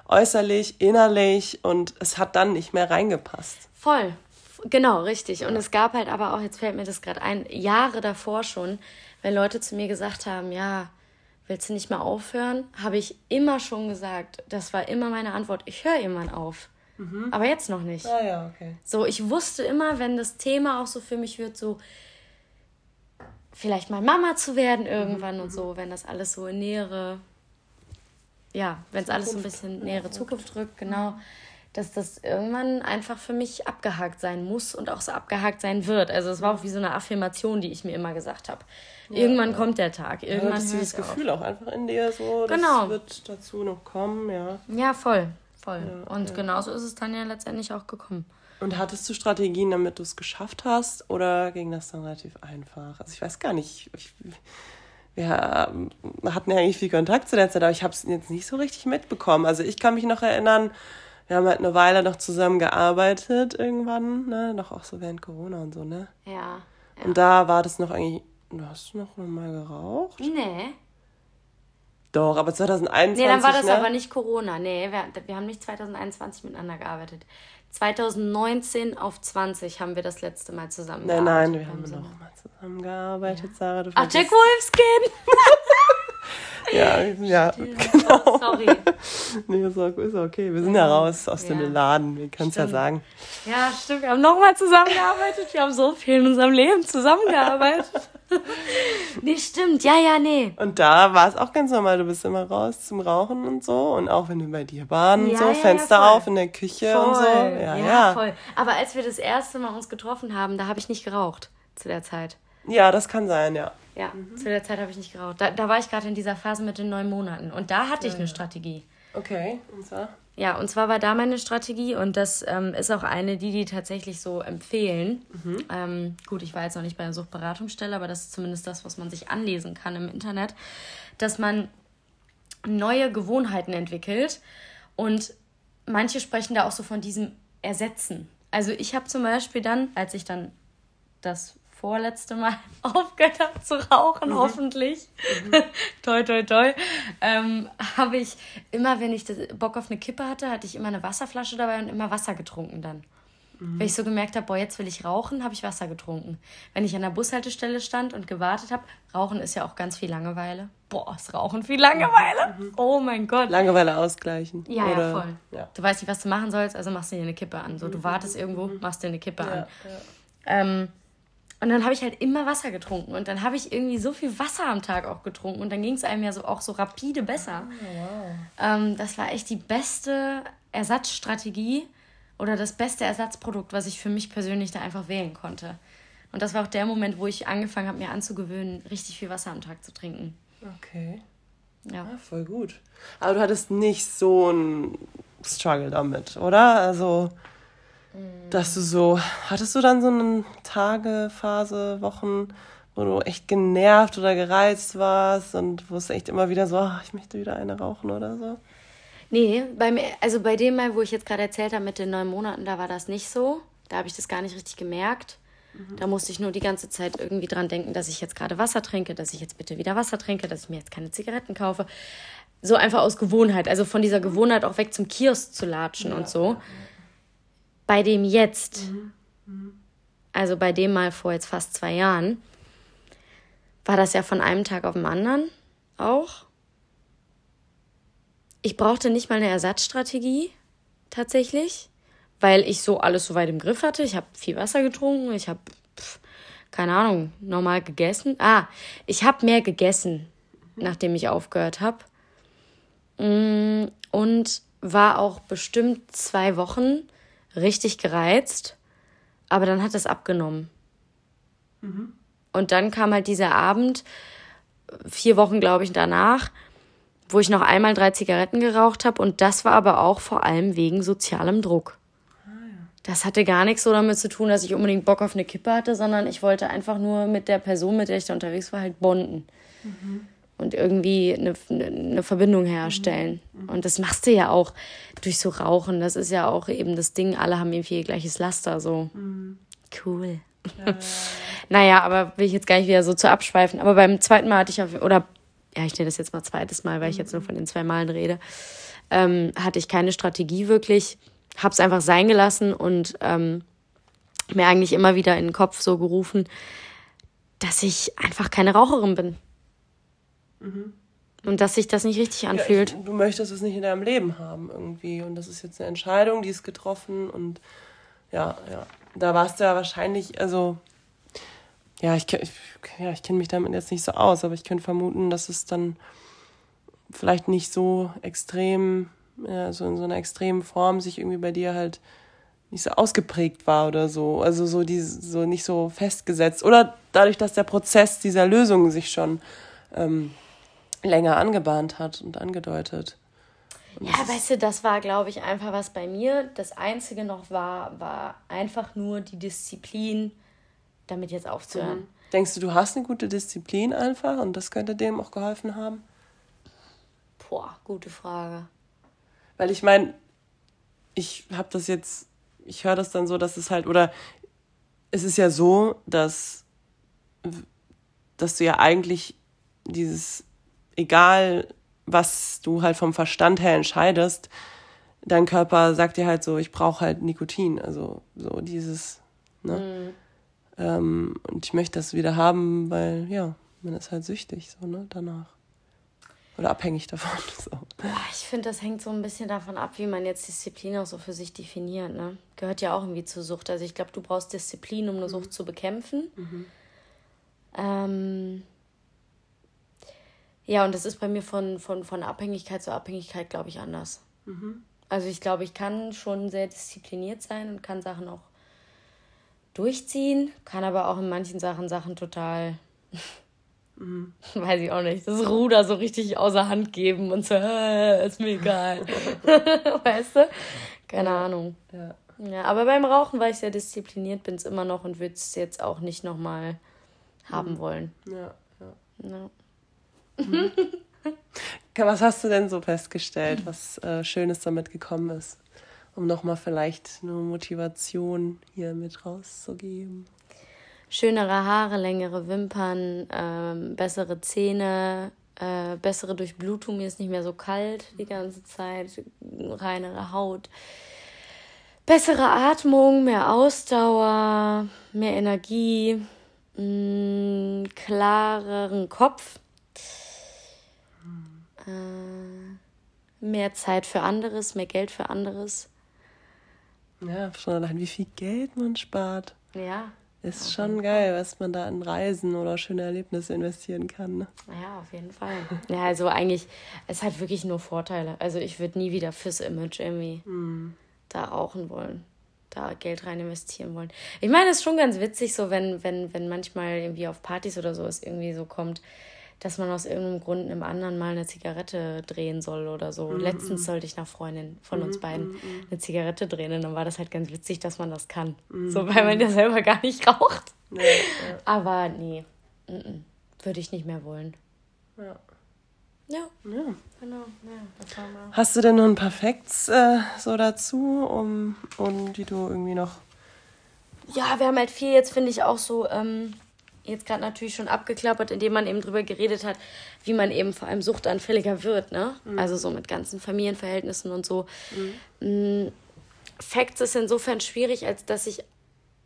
S2: Äußerlich, innerlich und es hat dann nicht mehr reingepasst.
S1: Voll. Genau, richtig. Und es gab halt aber auch, jetzt fällt mir das gerade ein, Jahre davor schon, wenn Leute zu mir gesagt haben, ja, willst du nicht mehr aufhören? Habe ich immer schon gesagt. Das war immer meine Antwort. Ich höre irgendwann auf. Mhm. Aber jetzt noch nicht.
S2: Ah ja, okay.
S1: So, ich wusste immer, wenn das Thema auch so für mich wird, so vielleicht mal Mama zu werden irgendwann mhm. und so, wenn das alles so in nähere, ja, wenn es alles so ein bisschen nähere Zukunft drückt, genau, dass das irgendwann einfach für mich abgehakt sein muss und auch so abgehakt sein wird. Also es war auch wie so eine Affirmation, die ich mir immer gesagt habe. Ja, irgendwann ja. kommt der Tag. Irgendwann
S2: ja, dieses Gefühl auch einfach in dir so, genau. das wird dazu noch kommen, ja.
S1: Ja, voll, voll. Ja, und genauso ist es dann ja letztendlich auch gekommen.
S2: Und hattest du Strategien, damit du es geschafft hast, oder ging das dann relativ einfach? Also ich weiß gar nicht. Ich, wir hatten ja eigentlich viel Kontakt zu der Zeit, aber ich habe es jetzt nicht so richtig mitbekommen. Also ich kann mich noch erinnern, wir haben halt eine Weile noch zusammen gearbeitet irgendwann, ne? Noch auch so während Corona und so, ne?
S1: Ja. ja.
S2: Und da war das noch eigentlich. Du hast noch mal geraucht?
S1: Nee.
S2: Doch, aber 2021.
S1: Nee, dann war das ne? aber nicht Corona. Nee, wir, wir haben nicht 2021 miteinander gearbeitet. 2019 auf 20 haben wir das letzte Mal zusammen
S2: Nein, nein, wir haben noch mal zusammengearbeitet, ja. Sarah.
S1: Du Ach, Jack Wolfskin!
S2: ja, ja, genau. Oh, sorry. Nee, ist, auch, ist okay. Wir sind ja, raus aus ja. dem Laden, wie kannst ja sagen.
S1: Ja, stimmt. Wir haben nochmal zusammengearbeitet. Wir haben so viel in unserem Leben zusammengearbeitet. nee, stimmt. Ja, ja, nee.
S2: Und da war es auch ganz normal. Du bist immer raus zum Rauchen und so. Und auch wenn wir bei dir waren ja, so, ja, Fenster ja, auf in der Küche voll. und so. Ja, ja,
S1: voll. Aber als wir das erste Mal uns getroffen haben, da habe ich nicht geraucht zu der Zeit.
S2: Ja, das kann sein, ja.
S1: Ja, mhm. zu der Zeit habe ich nicht geraucht. Da, da war ich gerade in dieser Phase mit den neun Monaten. Und da hatte ich eine Strategie.
S2: Okay, und zwar?
S1: Ja, und zwar war da meine Strategie und das ähm, ist auch eine, die die tatsächlich so empfehlen. Mhm. Ähm, gut, ich war jetzt noch nicht bei einer Suchtberatungsstelle, aber das ist zumindest das, was man sich anlesen kann im Internet, dass man neue Gewohnheiten entwickelt und manche sprechen da auch so von diesem Ersetzen. Also ich habe zum Beispiel dann, als ich dann das vorletzte Mal aufgehört habe zu rauchen, mhm. hoffentlich, mhm. toi, toi, toi, ähm, habe ich immer, wenn ich Bock auf eine Kippe hatte, hatte ich immer eine Wasserflasche dabei und immer Wasser getrunken dann. Mhm. Wenn ich so gemerkt habe, boah, jetzt will ich rauchen, habe ich Wasser getrunken. Wenn ich an der Bushaltestelle stand und gewartet habe, Rauchen ist ja auch ganz viel Langeweile. Boah, ist Rauchen viel Langeweile. Mhm. Oh mein Gott.
S2: Langeweile ausgleichen.
S1: Ja, Oder, ja, voll. Ja. Du weißt nicht, was du machen sollst, also machst du dir eine Kippe an. So, du mhm. wartest irgendwo, mhm. machst dir eine Kippe ja, an. Ja. Ähm, und dann habe ich halt immer Wasser getrunken. Und dann habe ich irgendwie so viel Wasser am Tag auch getrunken. Und dann ging es einem ja so auch so rapide besser. Oh, wow. ähm, das war echt die beste Ersatzstrategie oder das beste Ersatzprodukt, was ich für mich persönlich da einfach wählen konnte. Und das war auch der Moment, wo ich angefangen habe, mir anzugewöhnen, richtig viel Wasser am Tag zu trinken.
S2: Okay. Ja. ja. voll gut. Aber du hattest nicht so einen Struggle damit, oder? Also dass du so, hattest du dann so eine Tage, Phase, Wochen, wo du echt genervt oder gereizt warst und wo es echt immer wieder so, ach, ich möchte wieder eine rauchen oder so?
S1: Nee, beim, also bei dem Mal, wo ich jetzt gerade erzählt habe mit den neun Monaten, da war das nicht so. Da habe ich das gar nicht richtig gemerkt. Mhm. Da musste ich nur die ganze Zeit irgendwie dran denken, dass ich jetzt gerade Wasser trinke, dass ich jetzt bitte wieder Wasser trinke, dass ich mir jetzt keine Zigaretten kaufe. So einfach aus Gewohnheit, also von dieser Gewohnheit auch weg zum Kiosk zu latschen ja, und so. Bei dem jetzt, mhm. also bei dem mal vor jetzt fast zwei Jahren, war das ja von einem Tag auf den anderen auch. Ich brauchte nicht mal eine Ersatzstrategie tatsächlich, weil ich so alles so weit im Griff hatte. Ich habe viel Wasser getrunken, ich habe keine Ahnung, normal gegessen. Ah, ich habe mehr gegessen, mhm. nachdem ich aufgehört habe. Mm, und war auch bestimmt zwei Wochen richtig gereizt, aber dann hat es abgenommen. Mhm. Und dann kam halt dieser Abend, vier Wochen, glaube ich, danach, wo ich noch einmal drei Zigaretten geraucht habe. Und das war aber auch vor allem wegen sozialem Druck. Das hatte gar nichts so damit zu tun, dass ich unbedingt Bock auf eine Kippe hatte, sondern ich wollte einfach nur mit der Person, mit der ich da unterwegs war, halt bonden. Mhm und irgendwie eine, eine Verbindung herstellen. Mhm. Und das machst du ja auch durch so Rauchen. Das ist ja auch eben das Ding, alle haben irgendwie ihr gleiches Laster. So mhm. cool. Ja, naja, aber will ich jetzt gar nicht wieder so zu abschweifen. Aber beim zweiten Mal hatte ich auf, oder ja, ich nenne das jetzt mal zweites Mal, weil ich jetzt nur von den zwei Malen rede, ähm, hatte ich keine Strategie wirklich, hab's einfach sein gelassen und ähm, mir eigentlich immer wieder in den Kopf so gerufen, dass ich einfach keine Raucherin bin. Mhm. Und dass sich das nicht richtig anfühlt.
S2: Ja, ich, du möchtest es nicht in deinem Leben haben irgendwie. Und das ist jetzt eine Entscheidung, die ist getroffen. Und ja, ja. Da warst du ja wahrscheinlich, also, ja, ich, ich, ja, ich kenne mich damit jetzt nicht so aus, aber ich könnte vermuten, dass es dann vielleicht nicht so extrem, ja, so in so einer extremen Form sich irgendwie bei dir halt nicht so ausgeprägt war oder so. Also so, die, so nicht so festgesetzt. Oder dadurch, dass der Prozess dieser Lösung sich schon ähm, länger angebahnt hat und angedeutet.
S1: Und ja, weißt du, das war, glaube ich, einfach was bei mir. Das Einzige noch war, war einfach nur die Disziplin, damit jetzt aufzuhören. Mhm.
S2: Denkst du, du hast eine gute Disziplin einfach und das könnte dem auch geholfen haben?
S1: Boah, gute Frage.
S2: Weil ich meine, ich habe das jetzt, ich höre das dann so, dass es halt, oder es ist ja so, dass, dass du ja eigentlich dieses egal was du halt vom Verstand her entscheidest, dein Körper sagt dir halt so, ich brauche halt Nikotin, also so dieses, ne? Mhm. Ähm, und ich möchte das wieder haben, weil, ja, man ist halt süchtig, so, ne, danach. Oder abhängig davon. So.
S1: ich finde, das hängt so ein bisschen davon ab, wie man jetzt Disziplin auch so für sich definiert, ne? Gehört ja auch irgendwie zur Sucht. Also ich glaube, du brauchst Disziplin, um eine Sucht mhm. zu bekämpfen. Mhm. Ähm, ja, und das ist bei mir von, von, von Abhängigkeit zu Abhängigkeit, glaube ich, anders. Mhm. Also ich glaube, ich kann schon sehr diszipliniert sein und kann Sachen auch durchziehen, kann aber auch in manchen Sachen Sachen total, mhm. weiß ich auch nicht, das Ruder so richtig außer Hand geben und so, äh, ist mir egal. weißt du? Keine ja. Ahnung. Ja. ja, aber beim Rauchen, weil ich sehr diszipliniert bin, es immer noch und würde es jetzt auch nicht nochmal haben mhm. wollen. Ja, ja. ja.
S2: Mhm. Was hast du denn so festgestellt, was äh, Schönes damit gekommen ist? Um nochmal vielleicht eine Motivation hier mit rauszugeben.
S1: Schönere Haare, längere Wimpern, ähm, bessere Zähne, äh, bessere Durchblutung. Mir ist nicht mehr so kalt die ganze Zeit, reinere Haut. Bessere Atmung, mehr Ausdauer, mehr Energie, mh, mm, klareren Kopf äh, mehr Zeit für anderes, mehr Geld für anderes.
S2: Ja, schon allein wie viel Geld man spart. Ja. Ist schon geil, was man da in Reisen oder schöne Erlebnisse investieren kann. Ne?
S1: Ja, auf jeden Fall. Ja, also eigentlich, es hat wirklich nur Vorteile. Also ich würde nie wieder fürs Image irgendwie mm. da rauchen wollen, da Geld rein investieren wollen. Ich meine, es ist schon ganz witzig, so wenn, wenn, wenn manchmal irgendwie auf Partys oder so es irgendwie so kommt, dass man aus irgendeinem Grund einem anderen mal eine Zigarette drehen soll oder so. Mm -mm. Letztens sollte ich nach Freundin von uns beiden eine Zigarette drehen und dann war das halt ganz witzig, dass man das kann. So, weil man ja selber gar nicht raucht. Nee, ja. Aber nee, würde ich nicht mehr wollen. Ja.
S2: Ja. ja. Genau. Ja, Hast du denn noch ein paar Facts äh, so dazu, um, um die du irgendwie noch.
S1: Ja, wir haben halt viel jetzt, finde ich, auch so. Ähm, jetzt gerade natürlich schon abgeklappert, indem man eben drüber geredet hat, wie man eben vor allem suchtanfälliger wird, ne? Mhm. Also so mit ganzen Familienverhältnissen und so. Mhm. Mm, Facts ist insofern schwierig, als dass ich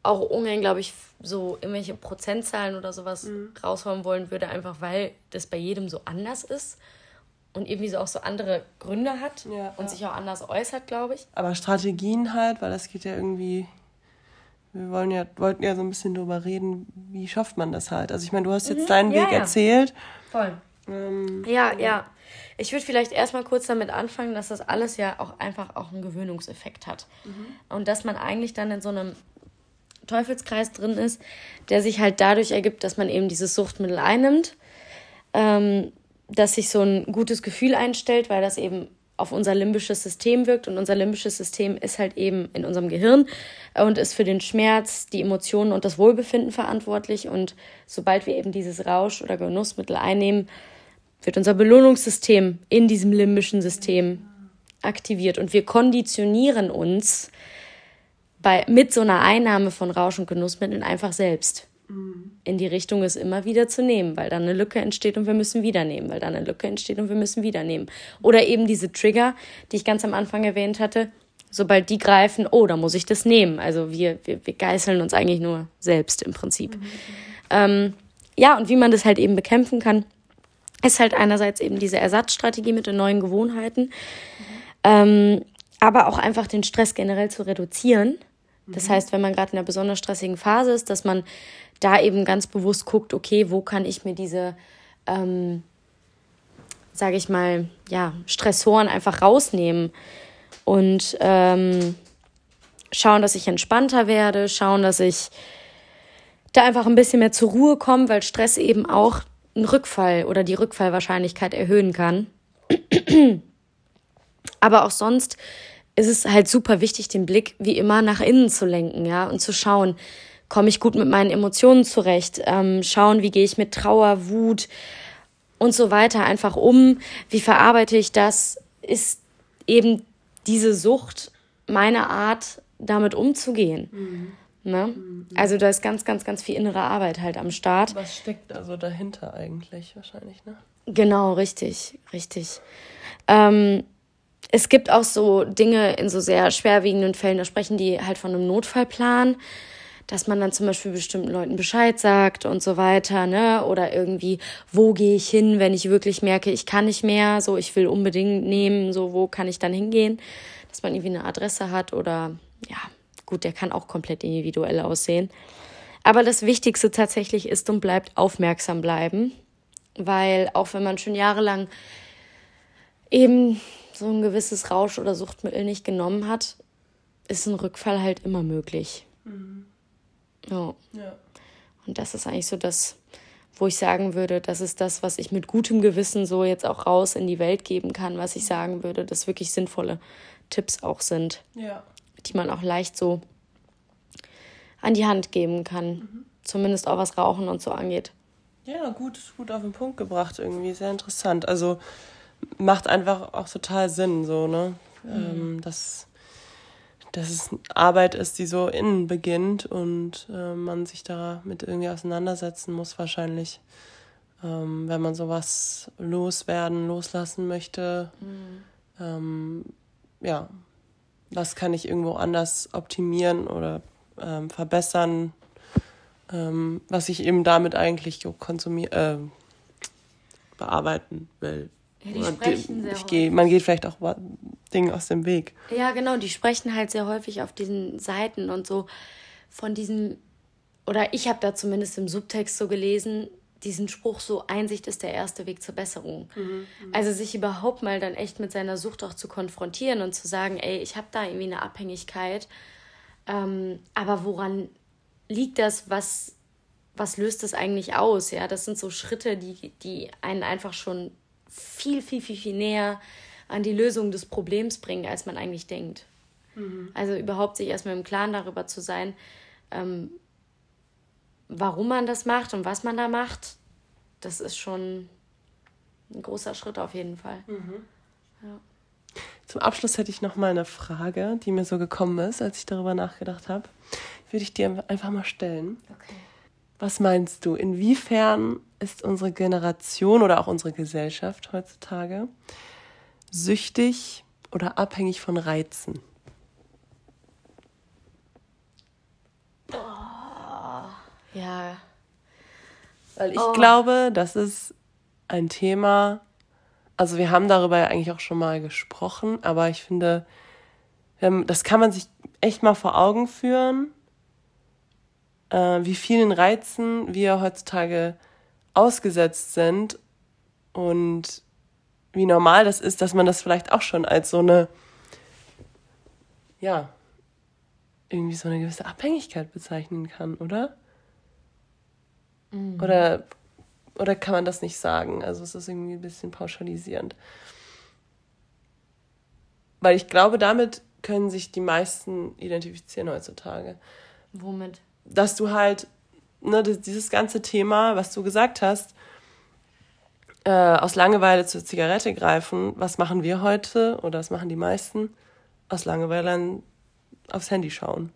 S1: auch ungern, glaube ich, so irgendwelche Prozentzahlen oder sowas mhm. raushauen wollen würde, einfach weil das bei jedem so anders ist und irgendwie so auch so andere Gründe hat ja, und ja. sich auch anders äußert, glaube ich.
S2: Aber Strategien halt, weil das geht ja irgendwie wir wollen ja, wollten ja so ein bisschen drüber reden, wie schafft man das halt. Also ich meine, du hast jetzt mhm. deinen ja, Weg ja. erzählt. Voll.
S1: Ähm, ja, ja, ja. Ich würde vielleicht erstmal kurz damit anfangen, dass das alles ja auch einfach auch einen Gewöhnungseffekt hat. Mhm. Und dass man eigentlich dann in so einem Teufelskreis drin ist, der sich halt dadurch ergibt, dass man eben dieses Suchtmittel einnimmt, ähm, dass sich so ein gutes Gefühl einstellt, weil das eben auf unser limbisches System wirkt. Und unser limbisches System ist halt eben in unserem Gehirn und ist für den Schmerz, die Emotionen und das Wohlbefinden verantwortlich. Und sobald wir eben dieses Rausch- oder Genussmittel einnehmen, wird unser Belohnungssystem in diesem limbischen System aktiviert. Und wir konditionieren uns bei, mit so einer Einnahme von Rausch- und Genussmitteln einfach selbst in die Richtung es immer wieder zu nehmen, weil dann eine Lücke entsteht und wir müssen wieder nehmen, weil dann eine Lücke entsteht und wir müssen wieder nehmen. Oder eben diese Trigger, die ich ganz am Anfang erwähnt hatte, sobald die greifen, oh, da muss ich das nehmen. Also wir, wir, wir geißeln uns eigentlich nur selbst im Prinzip. Mhm. Ähm, ja, und wie man das halt eben bekämpfen kann, ist halt einerseits eben diese Ersatzstrategie mit den neuen Gewohnheiten, mhm. ähm, aber auch einfach den Stress generell zu reduzieren. Das mhm. heißt, wenn man gerade in einer besonders stressigen Phase ist, dass man da eben ganz bewusst guckt, okay, wo kann ich mir diese, ähm, sage ich mal, ja, Stressoren einfach rausnehmen und ähm, schauen, dass ich entspannter werde, schauen, dass ich da einfach ein bisschen mehr zur Ruhe komme, weil Stress eben auch einen Rückfall oder die Rückfallwahrscheinlichkeit erhöhen kann. Aber auch sonst ist es halt super wichtig, den Blick wie immer nach innen zu lenken, ja, und zu schauen, komme ich gut mit meinen Emotionen zurecht, ähm, schauen, wie gehe ich mit Trauer, Wut und so weiter einfach um, wie verarbeite ich das, ist eben diese Sucht meine Art, damit umzugehen. Mhm. Ne? Mhm. Also da ist ganz, ganz, ganz viel innere Arbeit halt am Start.
S2: Was steckt also dahinter eigentlich wahrscheinlich, ne?
S1: Genau, richtig, richtig. Ähm, es gibt auch so Dinge in so sehr schwerwiegenden Fällen, da sprechen die halt von einem Notfallplan, dass man dann zum Beispiel bestimmten Leuten Bescheid sagt und so weiter, ne? Oder irgendwie, wo gehe ich hin, wenn ich wirklich merke, ich kann nicht mehr, so ich will unbedingt nehmen, so wo kann ich dann hingehen, dass man irgendwie eine Adresse hat oder ja, gut, der kann auch komplett individuell aussehen. Aber das Wichtigste tatsächlich ist und bleibt aufmerksam bleiben, weil auch wenn man schon jahrelang eben so ein gewisses Rausch- oder Suchtmittel nicht genommen hat, ist ein Rückfall halt immer möglich. Mhm. Ja. ja. Und das ist eigentlich so das, wo ich sagen würde, das ist das, was ich mit gutem Gewissen so jetzt auch raus in die Welt geben kann, was ich mhm. sagen würde, dass wirklich sinnvolle Tipps auch sind, ja. die man auch leicht so an die Hand geben kann. Mhm. Zumindest auch was Rauchen und so angeht.
S2: Ja, gut, gut auf den Punkt gebracht irgendwie. Sehr interessant. Also macht einfach auch total Sinn, so, ne? Mhm. Ähm, dass, dass es Arbeit ist, die so innen beginnt und äh, man sich damit irgendwie auseinandersetzen muss, wahrscheinlich. Ähm, wenn man sowas loswerden, loslassen möchte. Mhm. Ähm, ja, was kann ich irgendwo anders optimieren oder ähm, verbessern, ähm, was ich eben damit eigentlich konsumieren, äh, bearbeiten will. Ja, die sprechen sehr ich geh, Man geht vielleicht auch Dinge aus dem Weg.
S1: Ja, genau, die sprechen halt sehr häufig auf diesen Seiten und so von diesem, oder ich habe da zumindest im Subtext so gelesen, diesen Spruch so, Einsicht ist der erste Weg zur Besserung. Mhm, mhm. also sich überhaupt mal dann echt mit seiner Sucht auch zu konfrontieren und zu sagen, ey, ich habe da irgendwie eine Abhängigkeit, ähm, aber woran liegt das, was, was löst das eigentlich aus? Ja, das sind so Schritte, die, die einen einfach schon viel, viel, viel, viel näher an die Lösung des Problems bringen, als man eigentlich denkt. Mhm. Also überhaupt sich erstmal im Klaren darüber zu sein, ähm, warum man das macht und was man da macht, das ist schon ein großer Schritt auf jeden Fall. Mhm.
S2: Ja. Zum Abschluss hätte ich noch mal eine Frage, die mir so gekommen ist, als ich darüber nachgedacht habe. Würde ich dir einfach mal stellen. Okay. Was meinst du, inwiefern ist unsere Generation oder auch unsere Gesellschaft heutzutage süchtig oder abhängig von Reizen?
S1: Oh, ja.
S2: Weil ich oh. glaube, das ist ein Thema, also wir haben darüber ja eigentlich auch schon mal gesprochen, aber ich finde, das kann man sich echt mal vor Augen führen, äh, wie vielen Reizen wir heutzutage ausgesetzt sind und wie normal das ist, dass man das vielleicht auch schon als so eine, ja, irgendwie so eine gewisse Abhängigkeit bezeichnen kann, oder? Mhm. Oder, oder kann man das nicht sagen? Also es ist irgendwie ein bisschen pauschalisierend. Weil ich glaube, damit können sich die meisten identifizieren heutzutage.
S1: Womit?
S2: Dass du halt ne, dieses ganze Thema, was du gesagt hast, äh, aus Langeweile zur Zigarette greifen, was machen wir heute oder was machen die meisten? Aus Langeweile aufs Handy schauen.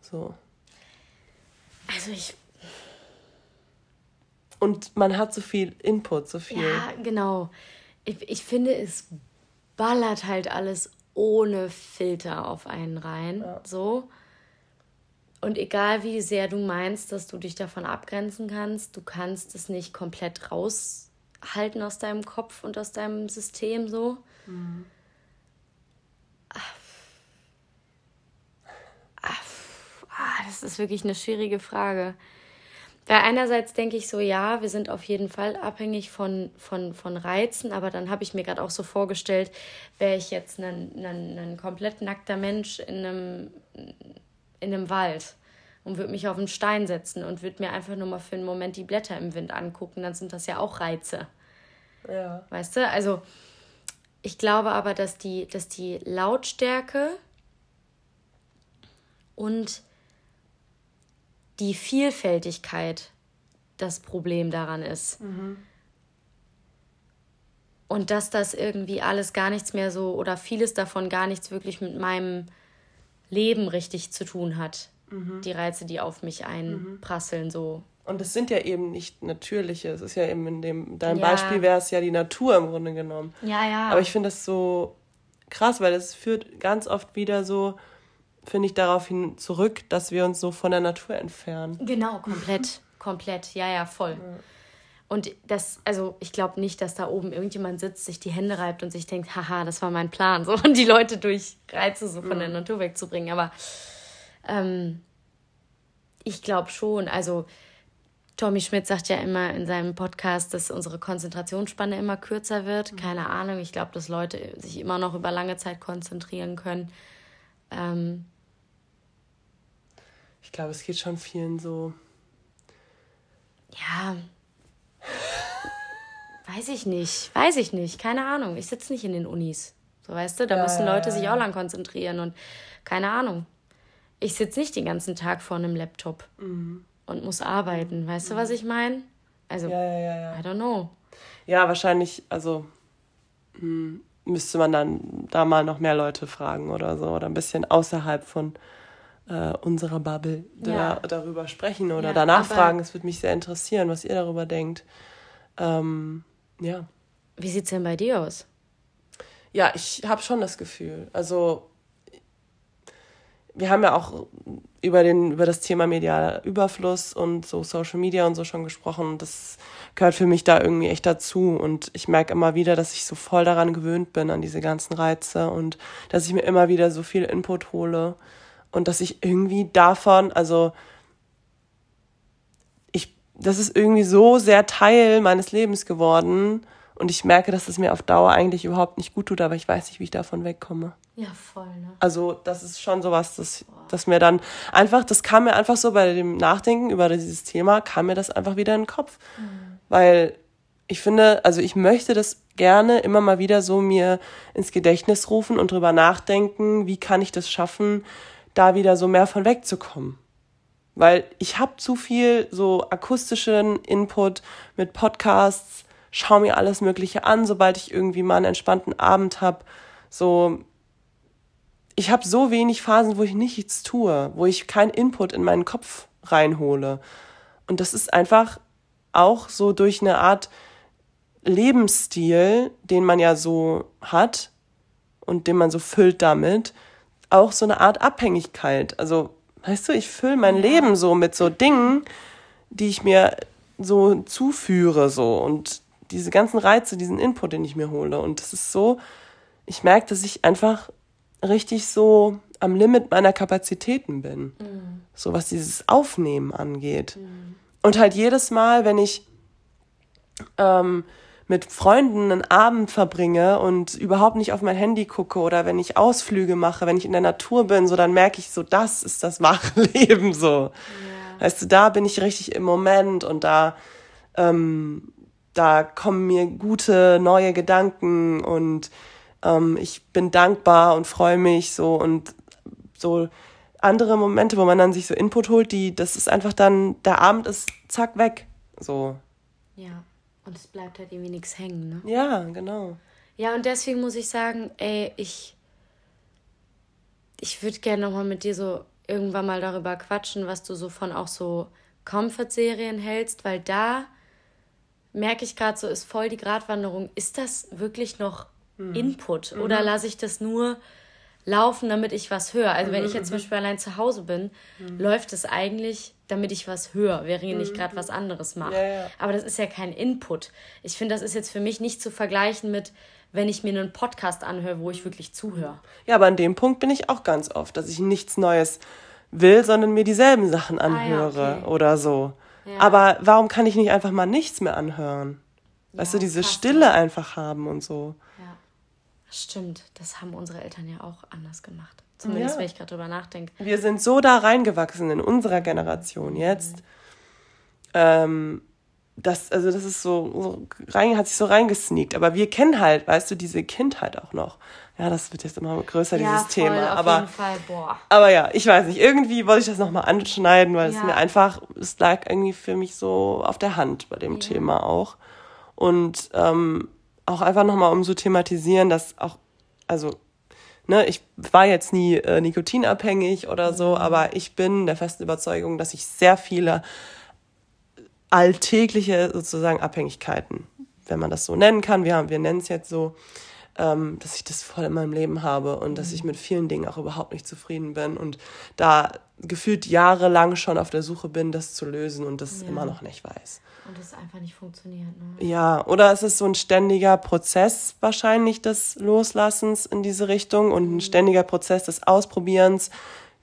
S2: So.
S1: Also ich.
S2: Und man hat so viel Input, so viel.
S1: Ja, genau. Ich, ich finde, es ballert halt alles ohne Filter auf einen rein. Ja. So. Und egal wie sehr du meinst, dass du dich davon abgrenzen kannst, du kannst es nicht komplett raus halten aus deinem Kopf und aus deinem System so. Mhm. Ah, das ist wirklich eine schwierige Frage. Weil einerseits denke ich so, ja, wir sind auf jeden Fall abhängig von, von, von Reizen, aber dann habe ich mir gerade auch so vorgestellt, wäre ich jetzt ein komplett nackter Mensch in einem, in einem Wald und würde mich auf einen Stein setzen und würde mir einfach nur mal für einen Moment die Blätter im Wind angucken, dann sind das ja auch Reize. Ja. Weißt du? Also ich glaube aber, dass die, dass die Lautstärke und die Vielfältigkeit das Problem daran ist. Mhm. Und dass das irgendwie alles gar nichts mehr so oder vieles davon gar nichts wirklich mit meinem Leben richtig zu tun hat. Mhm. Die Reize, die auf mich einprasseln, so.
S2: Und es sind ja eben nicht natürliche. Es ist ja eben in dem, deinem ja. Beispiel wäre es ja die Natur im Grunde genommen. Ja, ja. Aber ich finde das so krass, weil es führt ganz oft wieder so, finde ich, darauf hin zurück, dass wir uns so von der Natur entfernen.
S1: Genau, komplett. komplett. Ja, ja, voll. Ja. Und das, also ich glaube nicht, dass da oben irgendjemand sitzt, sich die Hände reibt und sich denkt, haha, das war mein Plan, so und die Leute durch Reize so von mhm. der Natur wegzubringen. Aber ähm, ich glaube schon, also Tommy Schmidt sagt ja immer in seinem Podcast, dass unsere Konzentrationsspanne immer kürzer wird. Mhm. Keine Ahnung, ich glaube, dass Leute sich immer noch über lange Zeit konzentrieren können. Ähm,
S2: ich glaube, es geht schon vielen so.
S1: Ja. Weiß ich nicht. Weiß ich nicht. Keine Ahnung. Ich sitze nicht in den Unis. So weißt du, da ja, müssen Leute sich auch lang konzentrieren und keine Ahnung. Ich sitze nicht den ganzen Tag vor einem Laptop mhm. und muss arbeiten. Weißt mhm. du, was ich meine? Also, ja, ja, ja, ja. I don't know.
S2: Ja, wahrscheinlich, also hm, müsste man dann da mal noch mehr Leute fragen oder so. Oder ein bisschen außerhalb von äh, unserer Bubble ja. da, darüber sprechen oder ja, danach fragen. Es würde mich sehr interessieren, was ihr darüber denkt. Ähm, ja.
S1: Wie sieht es denn bei dir aus?
S2: Ja, ich habe schon das Gefühl. Also, wir haben ja auch über, den, über das Thema medialer Überfluss und so Social Media und so schon gesprochen. Das gehört für mich da irgendwie echt dazu. Und ich merke immer wieder, dass ich so voll daran gewöhnt bin, an diese ganzen Reize und dass ich mir immer wieder so viel Input hole und dass ich irgendwie davon, also ich, das ist irgendwie so sehr Teil meines Lebens geworden und ich merke, dass es mir auf Dauer eigentlich überhaupt nicht gut tut, aber ich weiß nicht, wie ich davon wegkomme.
S1: Ja, voll, ne?
S2: Also, das ist schon sowas, das, das mir dann einfach, das kam mir einfach so bei dem Nachdenken über dieses Thema, kam mir das einfach wieder in den Kopf. Mhm. Weil ich finde, also ich möchte das gerne immer mal wieder so mir ins Gedächtnis rufen und drüber nachdenken, wie kann ich das schaffen, da wieder so mehr von wegzukommen. Weil ich habe zu viel so akustischen Input mit Podcasts, schau mir alles Mögliche an, sobald ich irgendwie mal einen entspannten Abend habe. So, ich habe so wenig Phasen, wo ich nichts tue, wo ich keinen Input in meinen Kopf reinhole. Und das ist einfach auch so durch eine Art Lebensstil, den man ja so hat und den man so füllt damit, auch so eine Art Abhängigkeit. Also, weißt du, ich fülle mein Leben so mit so Dingen, die ich mir so zuführe, so und diese ganzen Reize, diesen Input, den ich mir hole. Und es ist so, ich merke, dass ich einfach richtig so am Limit meiner Kapazitäten bin. Mhm. So was dieses Aufnehmen angeht. Mhm. Und halt jedes Mal, wenn ich ähm, mit Freunden einen Abend verbringe und überhaupt nicht auf mein Handy gucke oder wenn ich Ausflüge mache, wenn ich in der Natur bin, so dann merke ich so, das ist das wahre Leben so. Ja. Weißt du, da bin ich richtig im Moment und da, ähm, da kommen mir gute neue Gedanken und ähm, ich bin dankbar und freue mich so und so andere Momente, wo man dann sich so Input holt, die, das ist einfach dann, der Abend ist zack weg. So.
S1: Ja. Und es bleibt halt irgendwie nichts hängen, ne?
S2: Ja, genau.
S1: Ja, und deswegen muss ich sagen, ey, ich, ich würde gerne nochmal mit dir so irgendwann mal darüber quatschen, was du so von auch so Comfort-Serien hältst, weil da merke ich gerade so, ist voll die Gratwanderung. Ist das wirklich noch mhm. Input mhm. oder lasse ich das nur laufen, damit ich was höre. Also wenn ich jetzt zum
S2: Mhm.
S1: Beispiel allein zu Hause bin, läuft es eigentlich, damit ich was höre, während ich gerade was anderes mache.
S2: Mhm. Ja, ja.
S1: Aber das ist ja kein Input. Ich finde, das ist jetzt für mich nicht zu vergleichen mit, wenn ich mir einen Podcast anhöre, wo ich wirklich zuhöre.
S2: Ja, aber an dem Punkt bin ich auch ganz oft, dass ich nichts Neues will, sondern mir dieselben Sachen anhöre
S1: Ah, okay.
S2: oder so.
S1: Ja.
S2: Aber warum kann ich nicht einfach mal nichts mehr anhören? Weißt
S1: Ja,
S2: du, diese Stille
S1: ne?
S2: einfach haben und so.
S1: Ja. Stimmt, das haben unsere Eltern ja auch anders gemacht. Zumindest,
S2: Ja.
S1: wenn ich gerade drüber nachdenke.
S2: Wir sind so da reingewachsen in unserer Generation jetzt. Ähm, das, also das ist so, so rein, hat sich so reingesneakt. Aber wir kennen halt, weißt du, diese Kindheit auch noch. Ja, das wird jetzt immer größer,
S1: ja,
S2: dieses
S1: voll,
S2: Thema.
S1: auf
S2: Aber
S1: jeden Fall, boah.
S2: Aber ja, ich weiß nicht, irgendwie wollte ich das nochmal anschneiden, weil es
S1: Ja.
S2: mir einfach, es lag irgendwie für mich so auf der Hand bei dem Thema auch. Und ähm, auch einfach nochmal um so thematisieren, dass auch, also, ne, ich war jetzt nie äh, nikotinabhängig oder so, aber ich bin der festen Überzeugung, dass ich sehr viele alltägliche sozusagen Abhängigkeiten, wenn man das so nennen kann, wir, haben, wir nennen es jetzt so, ähm, dass ich das voll in meinem Leben habe und dass ich mit vielen Dingen auch überhaupt nicht zufrieden bin und da gefühlt jahrelang schon auf der Suche bin, das zu lösen und das
S1: Ja.
S2: immer noch nicht weiß.
S1: Und das einfach nicht funktioniert. Ne?
S2: Ja, oder es ist so ein ständiger Prozess wahrscheinlich des Loslassens in diese Richtung und ein ständiger Prozess des Ausprobierens.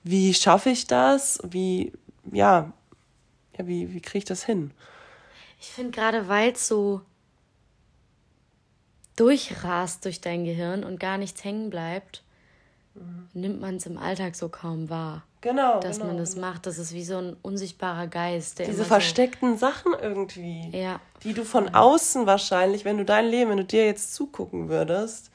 S2: Wie schaffe ich das? Wie, ja, ja wie, wie kriege ich das hin?
S1: Ich finde gerade, weil es so durchrast durch dein Gehirn und gar nichts hängen bleibt, nimmt man es im Alltag so kaum wahr,
S2: Genau.
S1: dass man das macht. Das ist wie so ein unsichtbarer Geist,
S2: Diese versteckten Sachen irgendwie.
S1: So, ja,
S2: die du von außen wahrscheinlich, wenn du dein Leben, wenn du dir jetzt zugucken würdest,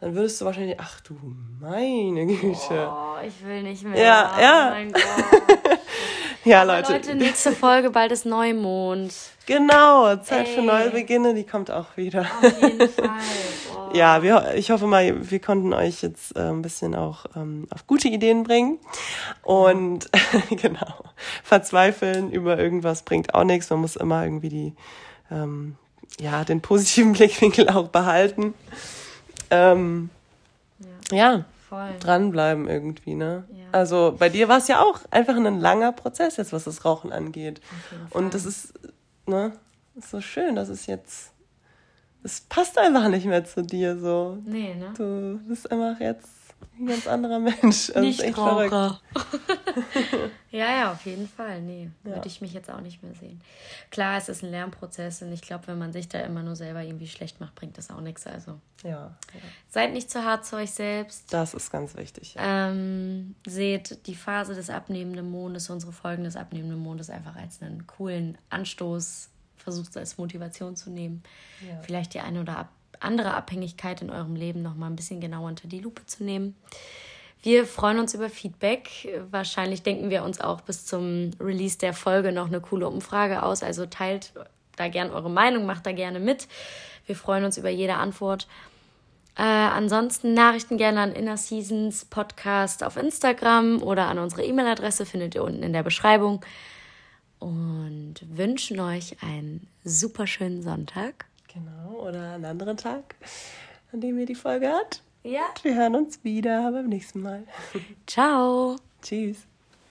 S2: dann würdest du wahrscheinlich, ach du meine Güte.
S1: Oh, ich will nicht mehr.
S2: Ja,
S1: oh
S2: ja.
S1: mein Gott.
S2: ja, Leute,
S1: Leute, nächste Folge, bald ist Neumond.
S2: genau, Zeit für
S1: Ey.
S2: neue Beginne, die kommt auch wieder.
S1: Auf jeden Fall.
S2: Ja, wir, ich hoffe mal, wir konnten euch jetzt äh, ein bisschen auch ähm, auf gute Ideen bringen. Und genau, verzweifeln über irgendwas bringt auch nichts. Man muss immer irgendwie die, ähm, ja, den positiven Blickwinkel auch behalten. Ähm, ja,
S1: Voll.
S2: dranbleiben irgendwie, ne?
S1: Ja.
S2: Also bei dir war es ja auch einfach ein langer Prozess jetzt, was das Rauchen angeht. Und das ist, ne, ist so schön, dass es jetzt, es passt einfach nicht mehr zu dir so.
S1: Nee, ne?
S2: Du bist einfach jetzt ein ganz anderer Mensch. Also ist echt verrückt.
S1: ja, ja, auf jeden Fall. Nee,
S2: Ja.
S1: würde ich mich jetzt auch nicht mehr sehen. Klar, es ist ein Lernprozess und ich glaube, wenn man sich da immer nur selber irgendwie schlecht macht, bringt das auch nichts. Also
S2: Ja, ja,
S1: seid nicht zu hart zu euch selbst.
S2: das ist ganz wichtig. Ja.
S1: Ähm, seht die Phase des abnehmenden Mondes, unsere Folgen des abnehmenden Mondes einfach als einen coolen Anstoß, versucht es als Motivation zu nehmen.
S2: Ja.
S1: Vielleicht die eine oder andere Abhängigkeit in eurem Leben noch mal ein bisschen genauer unter die Lupe zu nehmen. Wir freuen uns über Feedback. Wahrscheinlich denken wir uns auch bis zum Release der Folge noch eine coole Umfrage aus. Also teilt da gern eure Meinung, macht da gerne mit. Wir freuen uns über jede Antwort. Äh, ansonsten Nachrichten gerne an Inner Seasons Podcast auf Instagram oder an unsere E-Mail-Adresse findet ihr unten in der Beschreibung. Und wünschen euch einen super schönen Sonntag.
S2: Genau, oder einen anderen Tag, an dem ihr die Folge habt.
S1: Ja.
S2: Wir hören uns wieder beim nächsten Mal.
S1: Ciao.
S2: Tschüss.